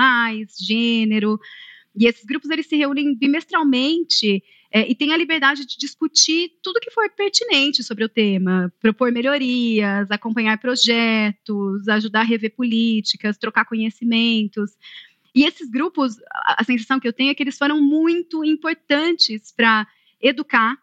gênero. E esses grupos eles se reúnem bimestralmente é, e tem a liberdade de discutir tudo que for pertinente sobre o tema, propor melhorias, acompanhar projetos, ajudar a rever políticas, trocar conhecimentos. E esses grupos, a sensação que eu tenho é que eles foram muito importantes para educar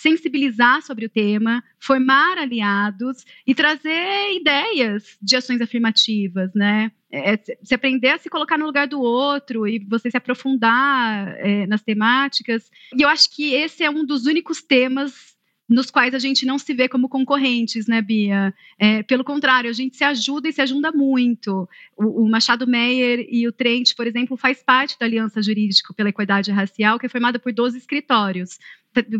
sensibilizar sobre o tema, formar aliados e trazer ideias de ações afirmativas, né? É, se aprender a se colocar no lugar do outro e você se aprofundar é, nas temáticas. E eu acho que esse é um dos únicos temas nos quais a gente não se vê como concorrentes, né, Bia? É, pelo contrário, a gente se ajuda e se ajuda muito. O, o, Machado Meyer e o Trent, por exemplo, faz parte da Aliança Jurídica pela Equidade Racial, que é formada por 12 escritórios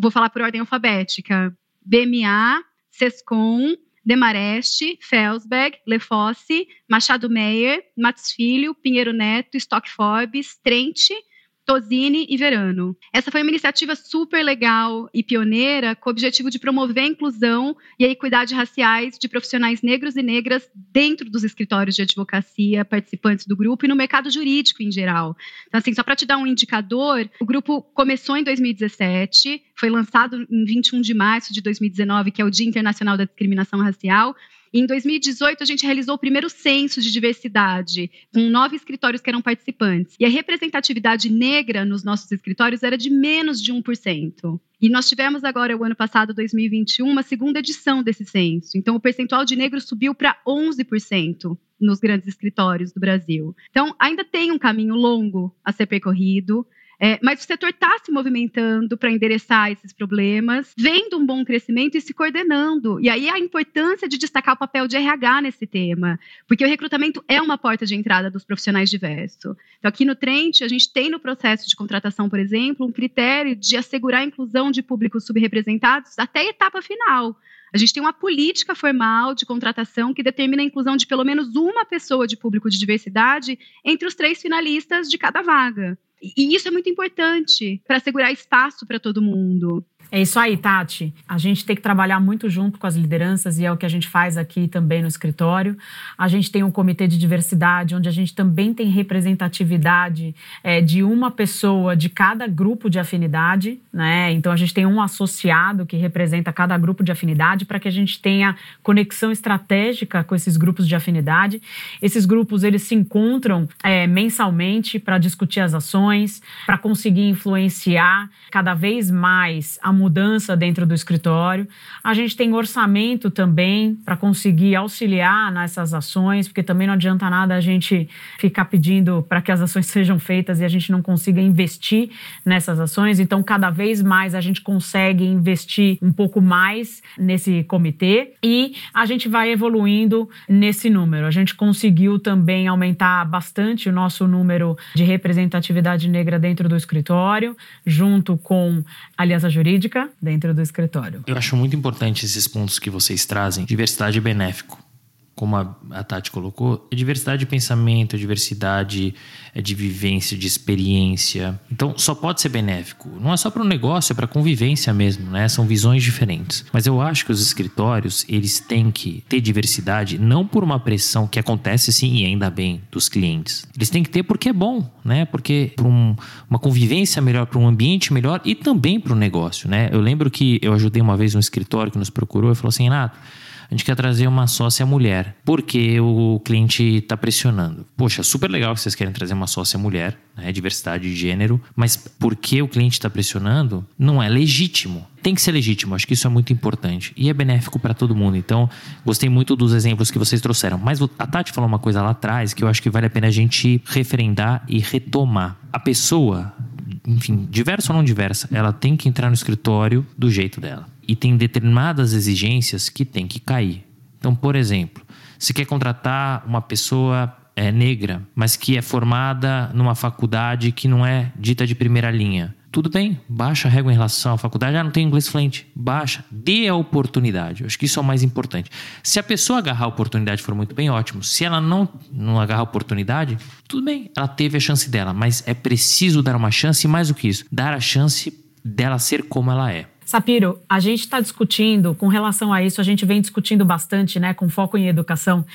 vou falar por ordem alfabética: BMA, SESCOM, Demareste, Felsberg, Lefosse, Machado Meyer, Matos Filho, Pinheiro Neto, Stock Forbes, Trent, Tosini e Verano. Essa foi uma iniciativa super legal e pioneira com o objetivo de promover a inclusão e a equidade raciais de profissionais negros e negras dentro dos escritórios de advocacia participantes do grupo e no mercado jurídico em geral. Então, assim, só para te dar um indicador, o grupo começou em 2017, foi lançado em 21 de março de 2019, que é o Dia Internacional da Discriminação Racial, em 2018, a gente realizou o primeiro censo de diversidade, com nove escritórios que eram participantes. E a representatividade negra nos nossos escritórios era de menos de 1%. E nós tivemos agora, o ano passado, 2021, uma segunda edição desse censo. Então, o percentual de negros subiu para 11% nos grandes escritórios do Brasil. Então, ainda tem um caminho longo a ser percorrido. É, mas o setor está se movimentando para endereçar esses problemas, vendo um bom crescimento e se coordenando. E aí a importância de destacar o papel de RH nesse tema, porque o recrutamento é uma porta de entrada dos profissionais diversos. Então, aqui no Trent, a gente tem no processo de contratação, por exemplo, um critério de assegurar a inclusão de públicos subrepresentados até a etapa final. A gente tem uma política formal de contratação que determina a inclusão de pelo menos uma pessoa de público de diversidade entre os três finalistas de cada vaga. E isso é muito importante para assegurar espaço para todo mundo. É isso aí, Tati. A gente tem que trabalhar muito junto com as lideranças e é o que a gente faz aqui também no escritório. A gente tem um comitê de diversidade, onde a gente também tem representatividade é, de uma pessoa de cada grupo de afinidade, né? Então a gente tem um associado que representa cada grupo de afinidade para que a gente tenha conexão estratégica com esses grupos de afinidade. Esses grupos eles se encontram é, mensalmente para discutir as ações, para conseguir influenciar cada vez mais a mudança dentro do escritório. A gente tem orçamento também para conseguir auxiliar nessas ações, porque também não adianta nada a gente ficar pedindo para que as ações sejam feitas e a gente não consiga investir nessas ações. Então, cada vez mais a gente consegue investir um pouco mais nesse comitê e a gente vai evoluindo nesse número. A gente conseguiu também aumentar bastante o nosso número de representatividade negra dentro do escritório, junto com a Aliança Jurídica dentro do escritório. Eu acho muito importante esses pontos que vocês trazem. Diversidade benéfico como a, a Tati colocou, é diversidade de pensamento, é diversidade é de vivência, de experiência. Então, só pode ser benéfico. Não é só para o negócio, é para a convivência mesmo, né? São visões diferentes. Mas eu acho que os escritórios, eles têm que ter diversidade, não por uma pressão que acontece sim, e ainda bem, dos clientes. Eles têm que ter porque é bom, né? Porque para um, uma convivência melhor, para um ambiente melhor e também para o negócio, né? Eu lembro que eu ajudei uma vez um escritório que nos procurou e falou assim, Renato, a gente quer trazer uma sócia mulher, porque o cliente está pressionando. Poxa, super legal que vocês querem trazer uma sócia mulher, né, diversidade de gênero, mas porque o cliente está pressionando, não é legítimo. Tem que ser legítimo, acho que isso é muito importante e é benéfico para todo mundo. Então, gostei muito dos exemplos que vocês trouxeram. Mas a Tati falou uma coisa lá atrás que eu acho que vale a pena a gente referendar e retomar. A pessoa enfim, diversa ou não diversa, ela tem que entrar no escritório do jeito dela e tem determinadas exigências que tem que cair. Então, por exemplo, se quer contratar uma pessoa é, negra, mas que é formada numa faculdade que não é dita de primeira linha, tudo bem, baixa a régua em relação à faculdade. Ah, não tem inglês fluente. Baixa, dê a oportunidade. Eu acho que isso é o mais importante. Se a pessoa agarrar a oportunidade for muito bem, ótimo. Se ela não, não agarrar a oportunidade, tudo bem, ela teve a chance dela. Mas é preciso dar uma chance e mais do que isso, dar a chance dela ser como ela é. Sapiro, a gente está discutindo, com relação a isso, a gente vem discutindo bastante, né, com foco em educação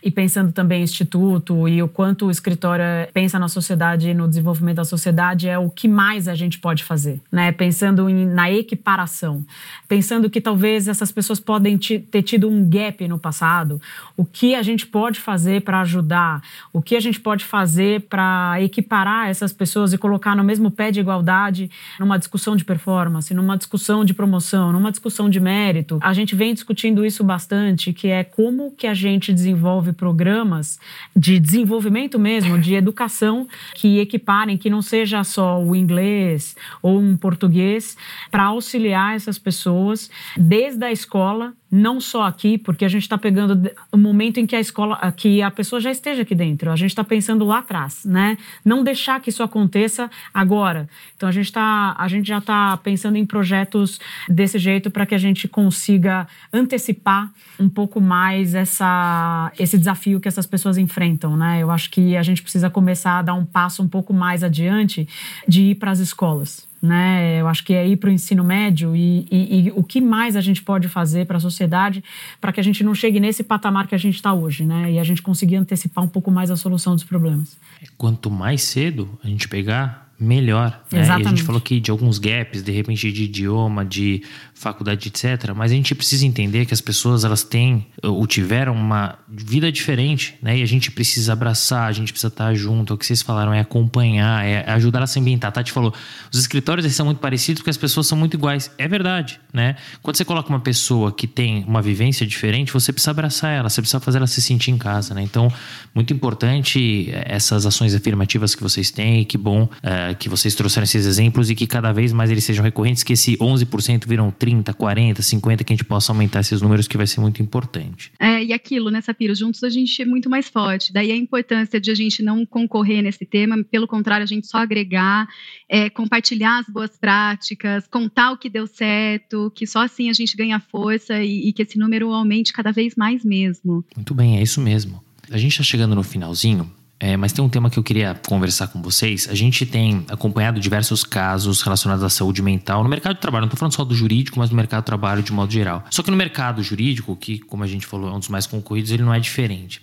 e pensando também em instituto e o quanto o escritório pensa na sociedade e no desenvolvimento da sociedade é o que mais a gente pode fazer, né, pensando em, na equiparação, pensando que talvez essas pessoas podem ter tido um gap no passado, o que a gente pode fazer para ajudar, o que a gente pode fazer para equiparar essas pessoas e colocar no mesmo pé de igualdade numa discussão de performance, numa discussão de promoção, numa discussão de mérito, a gente vem discutindo isso bastante, que é como que a gente desenvolve programas de desenvolvimento mesmo, de educação que equiparem, que não seja só o inglês ou um português, para auxiliar essas pessoas desde a escola não só aqui, porque a gente está pegando o momento em que a escola, que a pessoa já esteja aqui dentro. A gente está pensando lá atrás, né? Não deixar que isso aconteça agora. Então a gente tá, a gente já está pensando em projetos desse jeito para que a gente consiga antecipar um pouco mais essa, esse desafio que essas pessoas enfrentam, né? Eu acho que a gente precisa começar a dar um passo um pouco mais adiante de ir para as escolas né? Eu acho que é ir para o ensino médio e, e, e, o que mais a gente pode fazer para a sociedade para que a gente não chegue nesse patamar que a gente está hoje, né? E a gente conseguir antecipar um pouco mais a solução dos problemas. Quanto mais cedo a gente pegar, melhor. Né? Exatamente. E a gente falou aqui de alguns gaps, de repente de idioma, de faculdade, etc. Mas a gente precisa entender que as pessoas elas têm ou tiveram uma vida diferente, né? E a gente precisa abraçar, a gente precisa estar junto. O que vocês falaram é acompanhar, é ajudar a se ambientar. A Tati falou, os escritórios são muito parecidos porque as pessoas são muito iguais. É verdade, né? Quando você coloca uma pessoa que tem uma vivência diferente, você precisa abraçar ela, você precisa fazer ela se sentir em casa, né? Então, muito importante essas ações afirmativas que vocês têm que bom é, que vocês trouxeram esses exemplos e que cada vez mais eles sejam recorrentes, que esse 11% viram 30, 40, 50, que a gente possa aumentar esses números, que vai ser muito importante. É, e aquilo, né, Sapiro? Juntos a gente é muito mais forte. Daí a importância de a gente não concorrer nesse tema, pelo contrário, a gente só agregar, é, compartilhar as boas práticas, contar o que deu certo, que só assim a gente ganha força e, e que esse número aumente cada vez mais mesmo. Muito bem, é isso mesmo. A gente está chegando no finalzinho. É, mas tem um tema que eu queria conversar com vocês. A gente tem acompanhado diversos casos relacionados à saúde mental no mercado de trabalho. Não estou falando só do jurídico, mas no mercado de trabalho de modo geral. Só que no mercado jurídico, que, como a gente falou, é um dos mais concorridos, ele não é diferente.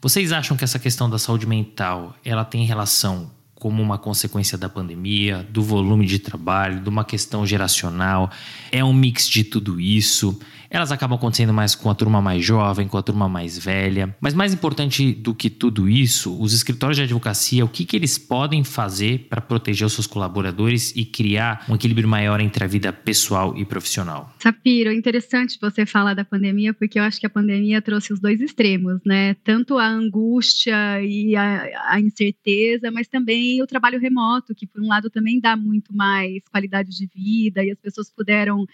Vocês acham que essa questão da saúde mental ela tem relação como uma consequência da pandemia, do volume de trabalho, de uma questão geracional. É um mix de tudo isso. Elas acabam acontecendo mais com a turma mais jovem, com a turma mais velha. Mas mais importante do que tudo isso, os escritórios de advocacia, o que, que eles podem fazer para proteger os seus colaboradores e criar um equilíbrio maior entre a vida pessoal e profissional? Sapiro, interessante você falar da pandemia, porque eu acho que a pandemia trouxe os dois extremos, né? Tanto a angústia e a, a incerteza, mas também o trabalho remoto, que por um lado também dá muito mais qualidade de vida e as pessoas puderam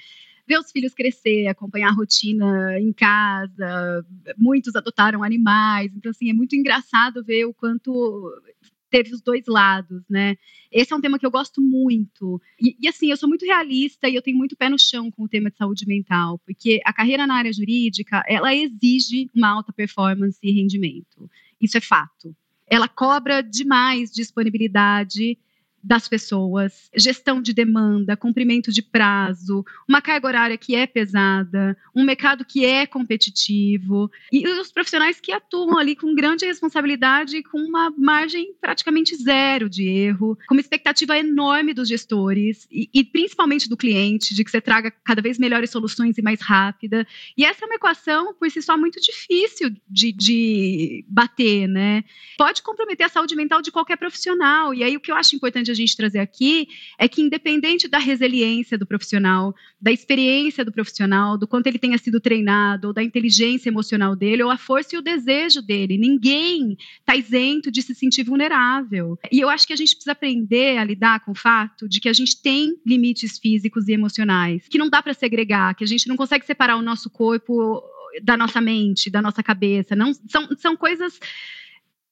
ver os filhos crescer, acompanhar a rotina em casa. Muitos adotaram animais, então assim é muito engraçado ver o quanto teve os dois lados, né? Esse é um tema que eu gosto muito. E, e, assim, eu sou muito realista e eu tenho muito pé no chão com o tema de saúde mental, porque a carreira na área jurídica, ela exige uma alta performance e rendimento. Isso é fato. Ela cobra demais disponibilidade das pessoas, gestão de demanda, cumprimento de prazo, uma carga horária que é pesada, um mercado que é competitivo e os profissionais que atuam ali com grande responsabilidade, com uma margem praticamente zero de erro, com uma expectativa enorme dos gestores e, e principalmente do cliente de que você traga cada vez melhores soluções e mais rápida. E essa é uma equação por si só muito difícil de, de bater, né? Pode comprometer a saúde mental de qualquer profissional. E aí o que eu acho importante gente trazer aqui é que, independente da resiliência do profissional, da experiência do profissional, do quanto ele tenha sido treinado, ou da inteligência emocional dele, ou a força e o desejo dele, ninguém está isento de se sentir vulnerável. E eu acho que a gente precisa aprender a lidar com o fato de que a gente tem limites físicos e emocionais, que não dá para segregar, que a gente não consegue separar o nosso corpo da nossa mente, da nossa cabeça. Não, são, são coisas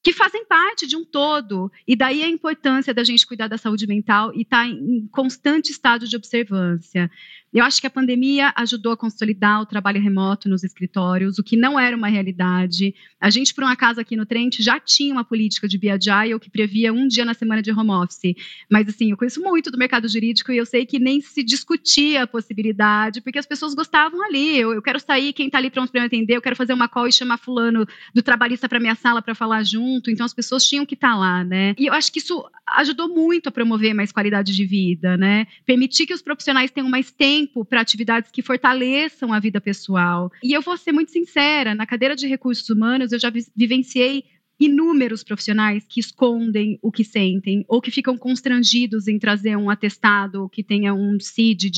que fazem parte de um todo. E daí a importância da gente cuidar da saúde mental e estar tá em constante estado de observância. Eu acho que a pandemia ajudou a consolidar o trabalho remoto nos escritórios, o que não era uma realidade. A gente, por um acaso, aqui no Trent, já tinha uma política de Agile que previa um dia na semana de home office. Mas, assim, eu conheço muito do mercado jurídico e eu sei que nem se discutia a possibilidade, porque as pessoas gostavam ali. Eu, eu quero sair, quem está ali pronto para me atender, eu quero fazer uma call e chamar fulano do trabalhista para minha sala para falar junto. Então, as pessoas tinham que estar tá lá, né? E eu acho que isso ajudou muito a promover mais qualidade de vida, né? Permitir que os profissionais tenham mais tempo tempo para atividades que fortaleçam a vida pessoal. E eu vou ser muito sincera, na cadeira de recursos humanos eu já vivenciei inúmeros profissionais que escondem o que sentem ou que ficam constrangidos em trazer um atestado que tenha um CID,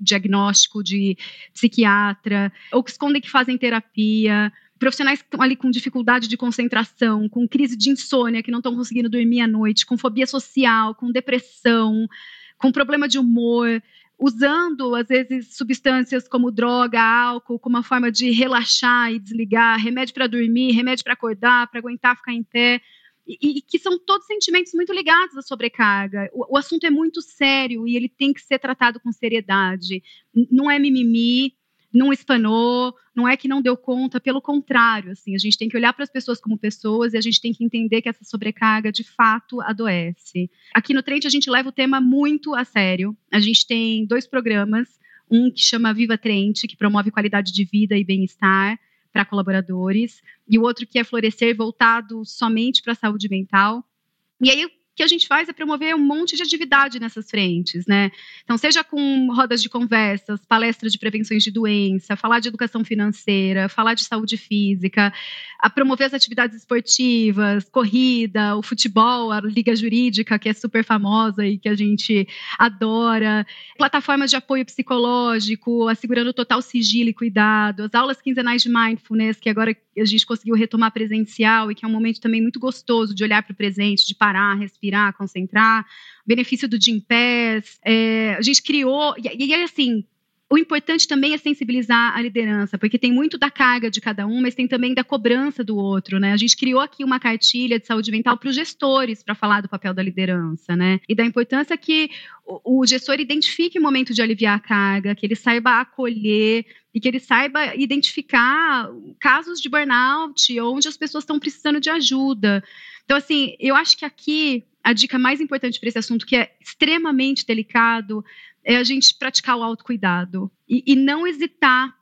diagnóstico de psiquiatra, ou que escondem que fazem terapia, profissionais que estão ali com dificuldade de concentração, com crise de insônia, que não estão conseguindo dormir à noite, com fobia social, com depressão, com problema de humor usando, às vezes, substâncias como droga, álcool, como uma forma de relaxar e desligar, remédio para dormir, remédio para acordar, para aguentar ficar em pé. E, e, que são todos sentimentos muito ligados à sobrecarga. O, o, assunto é muito sério e ele tem que ser tratado com seriedade. Não é mimimi, não espanou, não é que não deu conta, pelo contrário, assim, a gente tem que olhar para as pessoas como pessoas e a gente tem que entender que essa sobrecarga de fato adoece. Aqui no Trent a gente leva o tema muito a sério. A gente tem dois programas, um que chama Viva Trent, que promove qualidade de vida e bem-estar para colaboradores, e o outro que é Florescer, voltado somente para a saúde mental. E aí que a gente faz é promover um monte de atividade nessas frentes, né? Então, seja com rodas de conversas, palestras de prevenções de doença, falar de educação financeira, falar de saúde física, a promover as atividades esportivas, corrida, o futebol, a liga jurídica, que é super famosa e que a gente adora, plataformas de apoio psicológico, assegurando total sigilo e cuidado, as aulas quinzenais de mindfulness, que agora a gente conseguiu retomar presencial e que é um momento também muito gostoso de olhar para o presente, de parar, respirar, respirar, concentrar, benefício do Jim Pass. É, a gente criou, e, e assim, o importante também é sensibilizar a liderança, porque tem muito da carga de cada um, mas tem também da cobrança do outro, né? A gente criou aqui uma cartilha de saúde mental para os gestores para falar do papel da liderança, né? E da importância que o, o gestor identifique o momento de aliviar a carga, que ele saiba acolher, e que ele saiba identificar casos de burnout onde as pessoas estão precisando de ajuda. Então, assim, eu acho que aqui a dica mais importante para esse assunto, que é extremamente delicado, é a gente praticar o autocuidado e, e não hesitar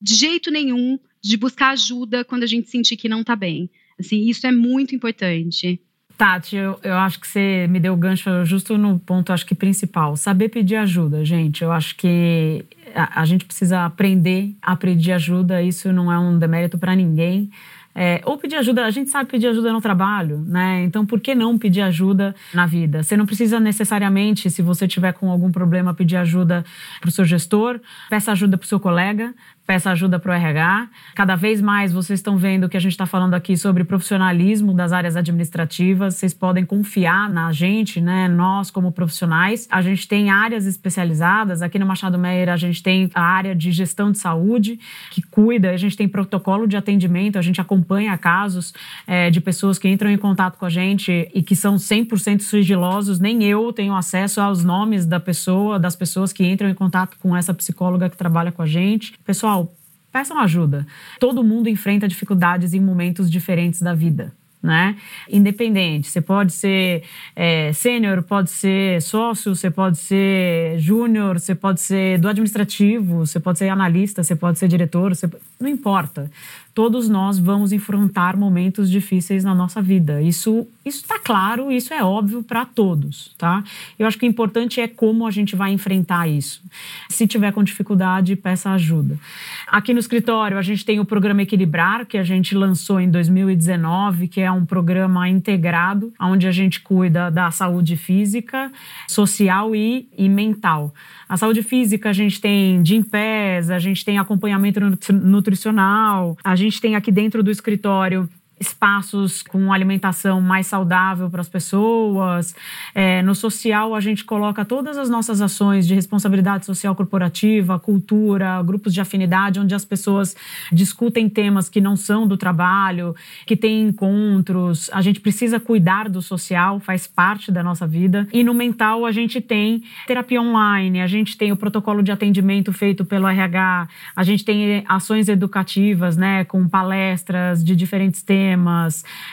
de jeito nenhum de buscar ajuda quando a gente sentir que não está bem. Assim, isso é muito importante. Tati, eu, eu acho que você me deu gancho justo no ponto, acho que principal. Saber pedir ajuda, gente. Eu acho que a, a gente precisa aprender a pedir ajuda. Isso não é um demérito para ninguém. É, ou pedir ajuda, a gente sabe pedir ajuda no trabalho, né? Então, por que não pedir ajuda na vida? Você não precisa necessariamente, se você tiver com algum problema, pedir ajuda para o seu gestor, peça ajuda para o seu colega, peça ajuda para o RH. Cada vez mais vocês estão vendo que a gente está falando aqui sobre profissionalismo das áreas administrativas. Vocês podem confiar na gente, né? Nós, como profissionais. A gente tem áreas especializadas. Aqui no Machado Meira, a gente tem a área de gestão de saúde, que cuida, a gente tem protocolo de atendimento, a gente acompanha casos é, de pessoas que entram em contato com a gente e que são 100% sigilosos. Nem eu tenho acesso aos nomes da pessoa, das pessoas que entram em contato com essa psicóloga que trabalha com a gente. Pessoal, peçam ajuda. Todo mundo enfrenta dificuldades em momentos diferentes da vida. Né? Independente, você pode ser é, sênior, pode ser sócio, você pode ser júnior, você pode ser do administrativo, você pode ser analista, você pode ser diretor, você... não importa todos nós vamos enfrentar momentos difíceis na nossa vida. Isso está claro, isso é óbvio para todos, tá? Eu acho que o importante é como a gente vai enfrentar isso. Se tiver com dificuldade, peça ajuda. Aqui no escritório a gente tem o programa Equilibrar que a gente lançou em 2019, que é um programa integrado, onde a gente cuida da saúde física, social e, e mental. A saúde física a gente tem de pés, a gente tem acompanhamento nutricional, a gente tem aqui dentro do escritório espaços com alimentação mais saudável para as pessoas. É, no social, a gente coloca todas as nossas ações de responsabilidade social corporativa, cultura, grupos de afinidade, onde as pessoas discutem temas que não são do trabalho, que têm encontros. A gente precisa cuidar do social, faz parte da nossa vida. E no mental, a gente tem terapia online, a gente tem o protocolo de atendimento feito pelo RH, a gente tem ações educativas, né, com palestras de diferentes temas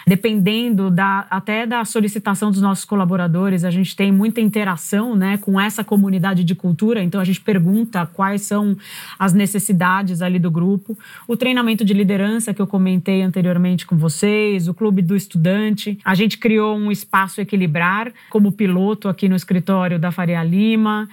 dependendo da, até da solicitação dos nossos colaboradores, a gente tem muita interação né, com essa comunidade de cultura, então a gente pergunta quais são as necessidades ali do grupo. O treinamento de liderança que eu comentei anteriormente com vocês, o clube do estudante. A gente criou um espaço equilibrar como piloto aqui no escritório da Faria Lima.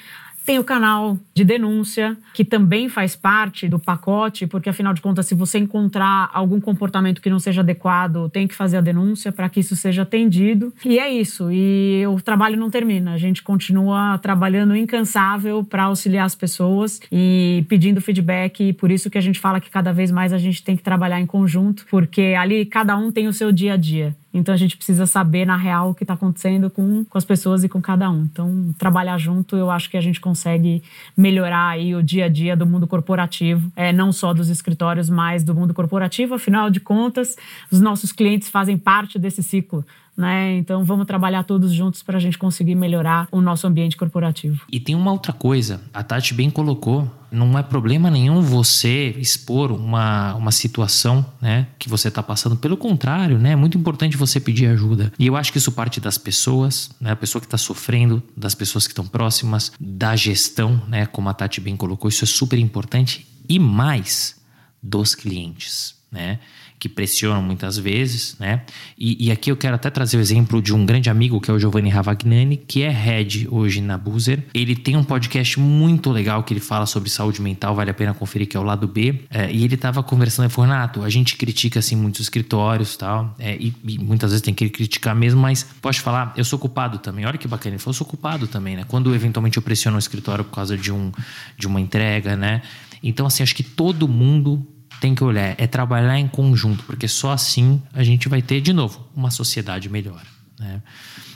Tem o canal de denúncia, que também faz parte do pacote, porque afinal de contas, se você encontrar algum comportamento que não seja adequado, tem que fazer a denúncia para que isso seja atendido. E é isso. E o trabalho não termina. A gente continua trabalhando incansável para auxiliar as pessoas e pedindo feedback. E por isso que a gente fala que cada vez mais a gente tem que trabalhar em conjunto, porque ali cada um tem o seu dia a dia. Então a gente precisa saber na real o que está acontecendo com, com as pessoas e com cada um. Então, trabalhar junto, eu acho que a gente consegue melhorar aí o dia a dia do mundo corporativo, é, não só dos escritórios, mas do mundo corporativo. Afinal de contas, os nossos clientes fazem parte desse ciclo. Né? Então vamos trabalhar todos juntos para a gente conseguir melhorar o nosso ambiente corporativo. E tem uma outra coisa, a Tati bem colocou, não é problema nenhum você expor uma, uma situação né, que você está passando. Pelo contrário, né, é muito importante você pedir ajuda. E eu acho que isso parte das pessoas, né, a pessoa que está sofrendo, das pessoas que estão próximas, da gestão, né, como a Tati bem colocou, isso é super importante. E mais dos clientes. Né? Que pressionam muitas vezes, né? E, e, aqui eu quero até trazer o exemplo de um grande amigo que é o Giovanni Ravagnani, que é head hoje na Boozer. Ele tem um podcast muito legal que ele fala sobre saúde mental, vale a pena conferir, que é o lado B. É, e ele estava conversando, ele falou, Renato, a gente critica assim muitos escritórios tal, é, e, e, muitas vezes tem que criticar mesmo, mas posso falar, eu sou culpado também. Olha que bacana, ele falou, eu sou culpado também, né? Quando eventualmente eu pressiono o escritório por causa de, um, de uma entrega, né? Então, assim, acho que todo mundo tem que olhar é trabalhar em conjunto, porque só assim a gente vai ter, de novo, uma sociedade melhor. Né?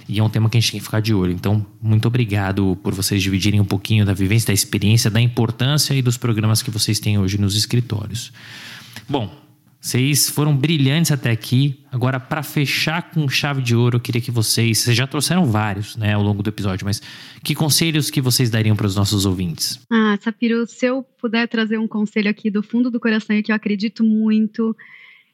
E é um tema que a gente tem que ficar de olho. Então, muito obrigado por vocês dividirem um pouquinho da vivência, da experiência, da importância e dos programas que vocês têm hoje nos escritórios. Bom, Vocês foram brilhantes até aqui. Agora, para fechar com chave de ouro, eu queria que vocês. Vocês já trouxeram vários, né, ao longo do episódio, mas que conselhos que vocês dariam para os nossos ouvintes? Ah, Sapiro, se eu puder trazer um conselho aqui do fundo do coração e que eu acredito muito,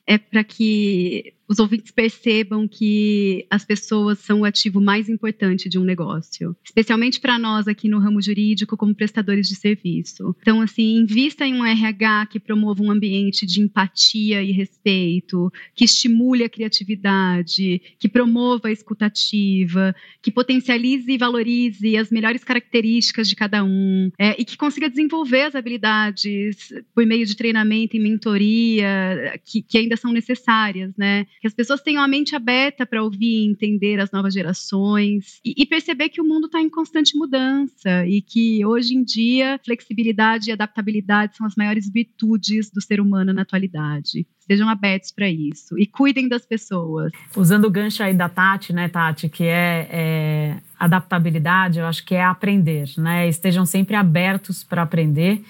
é para que os ouvintes percebam que as pessoas são o ativo mais importante de um negócio, especialmente para nós aqui no ramo jurídico como prestadores de serviço. Então, assim, invista em um RH que promova um ambiente de empatia e respeito, que estimule a criatividade, que promova a escutativa, que potencialize e valorize as melhores características de cada um é, e que consiga desenvolver as habilidades por meio de treinamento e mentoria que, que ainda são necessárias, né? Que as pessoas tenham a mente aberta para ouvir e entender as novas gerações e, e perceber que o mundo está em constante mudança e que hoje em dia flexibilidade e adaptabilidade são as maiores virtudes do ser humano na atualidade. Sejam abertos para isso e cuidem das pessoas. Usando o gancho aí da Tati, né, Tati, que é, é adaptabilidade, eu acho que é aprender, né? Estejam sempre abertos para aprender.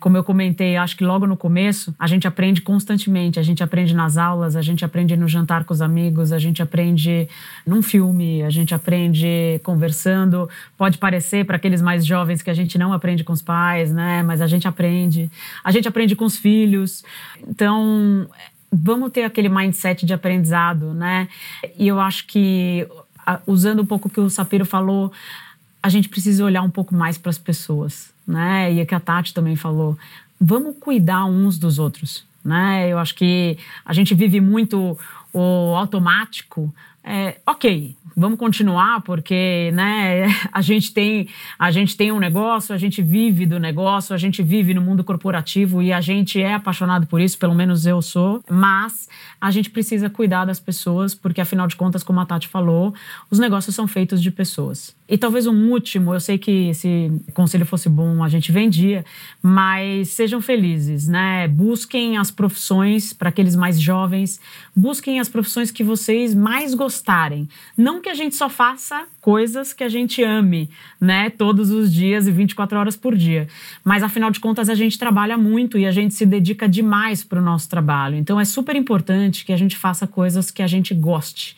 Como eu comentei, acho que logo no começo, a gente aprende constantemente. A gente aprende nas aulas, a gente aprende no jantar com os amigos, a gente aprende num filme, a gente aprende conversando. Pode parecer para aqueles mais jovens que a gente não aprende com os pais, né? Mas a gente aprende. A gente aprende com os filhos. Então, vamos ter aquele mindset de aprendizado, né? E eu acho que, usando um pouco o que o Sapiro falou, a gente precisa olhar um pouco mais para as pessoas né? E é que a Tati também falou, vamos cuidar uns dos outros, né? Eu acho que a gente vive muito o automático. É, ok, vamos continuar porque né, a, gente tem, a gente tem um negócio, a gente vive do negócio, a gente vive no mundo corporativo e a gente é apaixonado por isso, pelo menos eu sou, mas a gente precisa cuidar das pessoas porque, afinal de contas, como a Tati falou, os negócios são feitos de pessoas. E talvez um último, eu sei que se conselho fosse bom, a gente vendia, mas sejam felizes, né? Busquem as profissões para aqueles mais jovens, busquem as profissões que vocês mais gostarem. Não que a gente só faça coisas que a gente ame, né, todos os dias e 24 horas por dia. Mas afinal de contas a gente trabalha muito e a gente se dedica demais para o nosso trabalho. Então é super importante que a gente faça coisas que a gente goste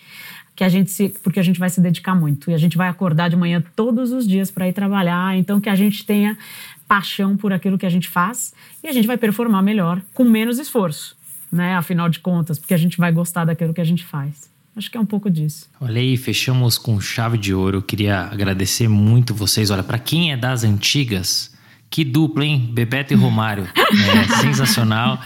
que a gente se, porque a gente vai se dedicar muito e a gente vai acordar de manhã todos os dias para ir trabalhar, então que a gente tenha paixão por aquilo que a gente faz e a gente vai performar melhor com menos esforço, né? Afinal de contas, porque a gente vai gostar daquilo que a gente faz. Acho que é um pouco disso. Olha aí, fechamos com chave de ouro. Eu queria agradecer muito vocês. Olha, para quem é das antigas, que dupla, hein? Bebeto e Romário. É sensacional.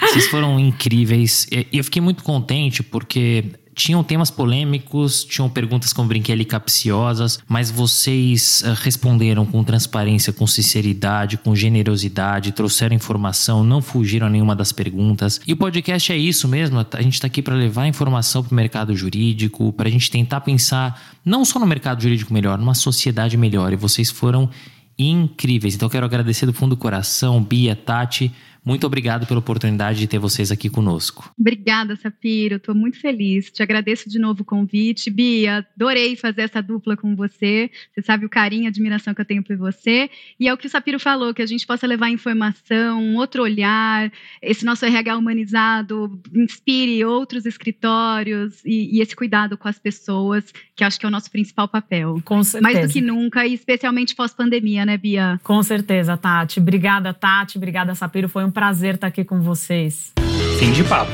Vocês foram incríveis. E eu fiquei muito contente porque tinham temas polêmicos, tinham perguntas, como brinquei ali, capciosas, mas vocês uh, responderam com transparência, com sinceridade, com generosidade, trouxeram informação, não fugiram a nenhuma das perguntas. E o podcast é isso mesmo, a gente está aqui para levar informação para o mercado jurídico, para a gente tentar pensar não só no mercado jurídico melhor, numa sociedade melhor. E vocês foram incríveis. Então quero agradecer do fundo do coração, Bia, Tati. Muito obrigado pela oportunidade de ter vocês aqui conosco. Obrigada, Sapiro. Estou muito feliz. Te agradeço de novo o convite. Bia, adorei fazer essa dupla com você. Você sabe o carinho e admiração que eu tenho por você. E é o que o Sapiro falou, que a gente possa levar informação, um outro olhar, esse nosso RH humanizado inspire outros escritórios e, e esse cuidado com as pessoas, que acho que é o nosso principal papel. Com certeza. Mais do que nunca, e especialmente pós-pandemia, né, Bia? Com certeza, Tati. Obrigada, Tati. Obrigada, Sapiro. Foi um um prazer estar aqui com vocês. Fim de papo.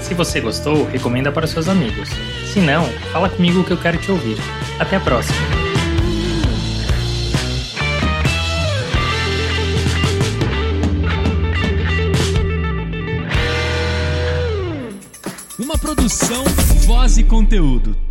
Se você gostou, recomenda para seus amigos. Se não, fala comigo que eu quero te ouvir. Até a próxima. Uma produção, voz e conteúdo.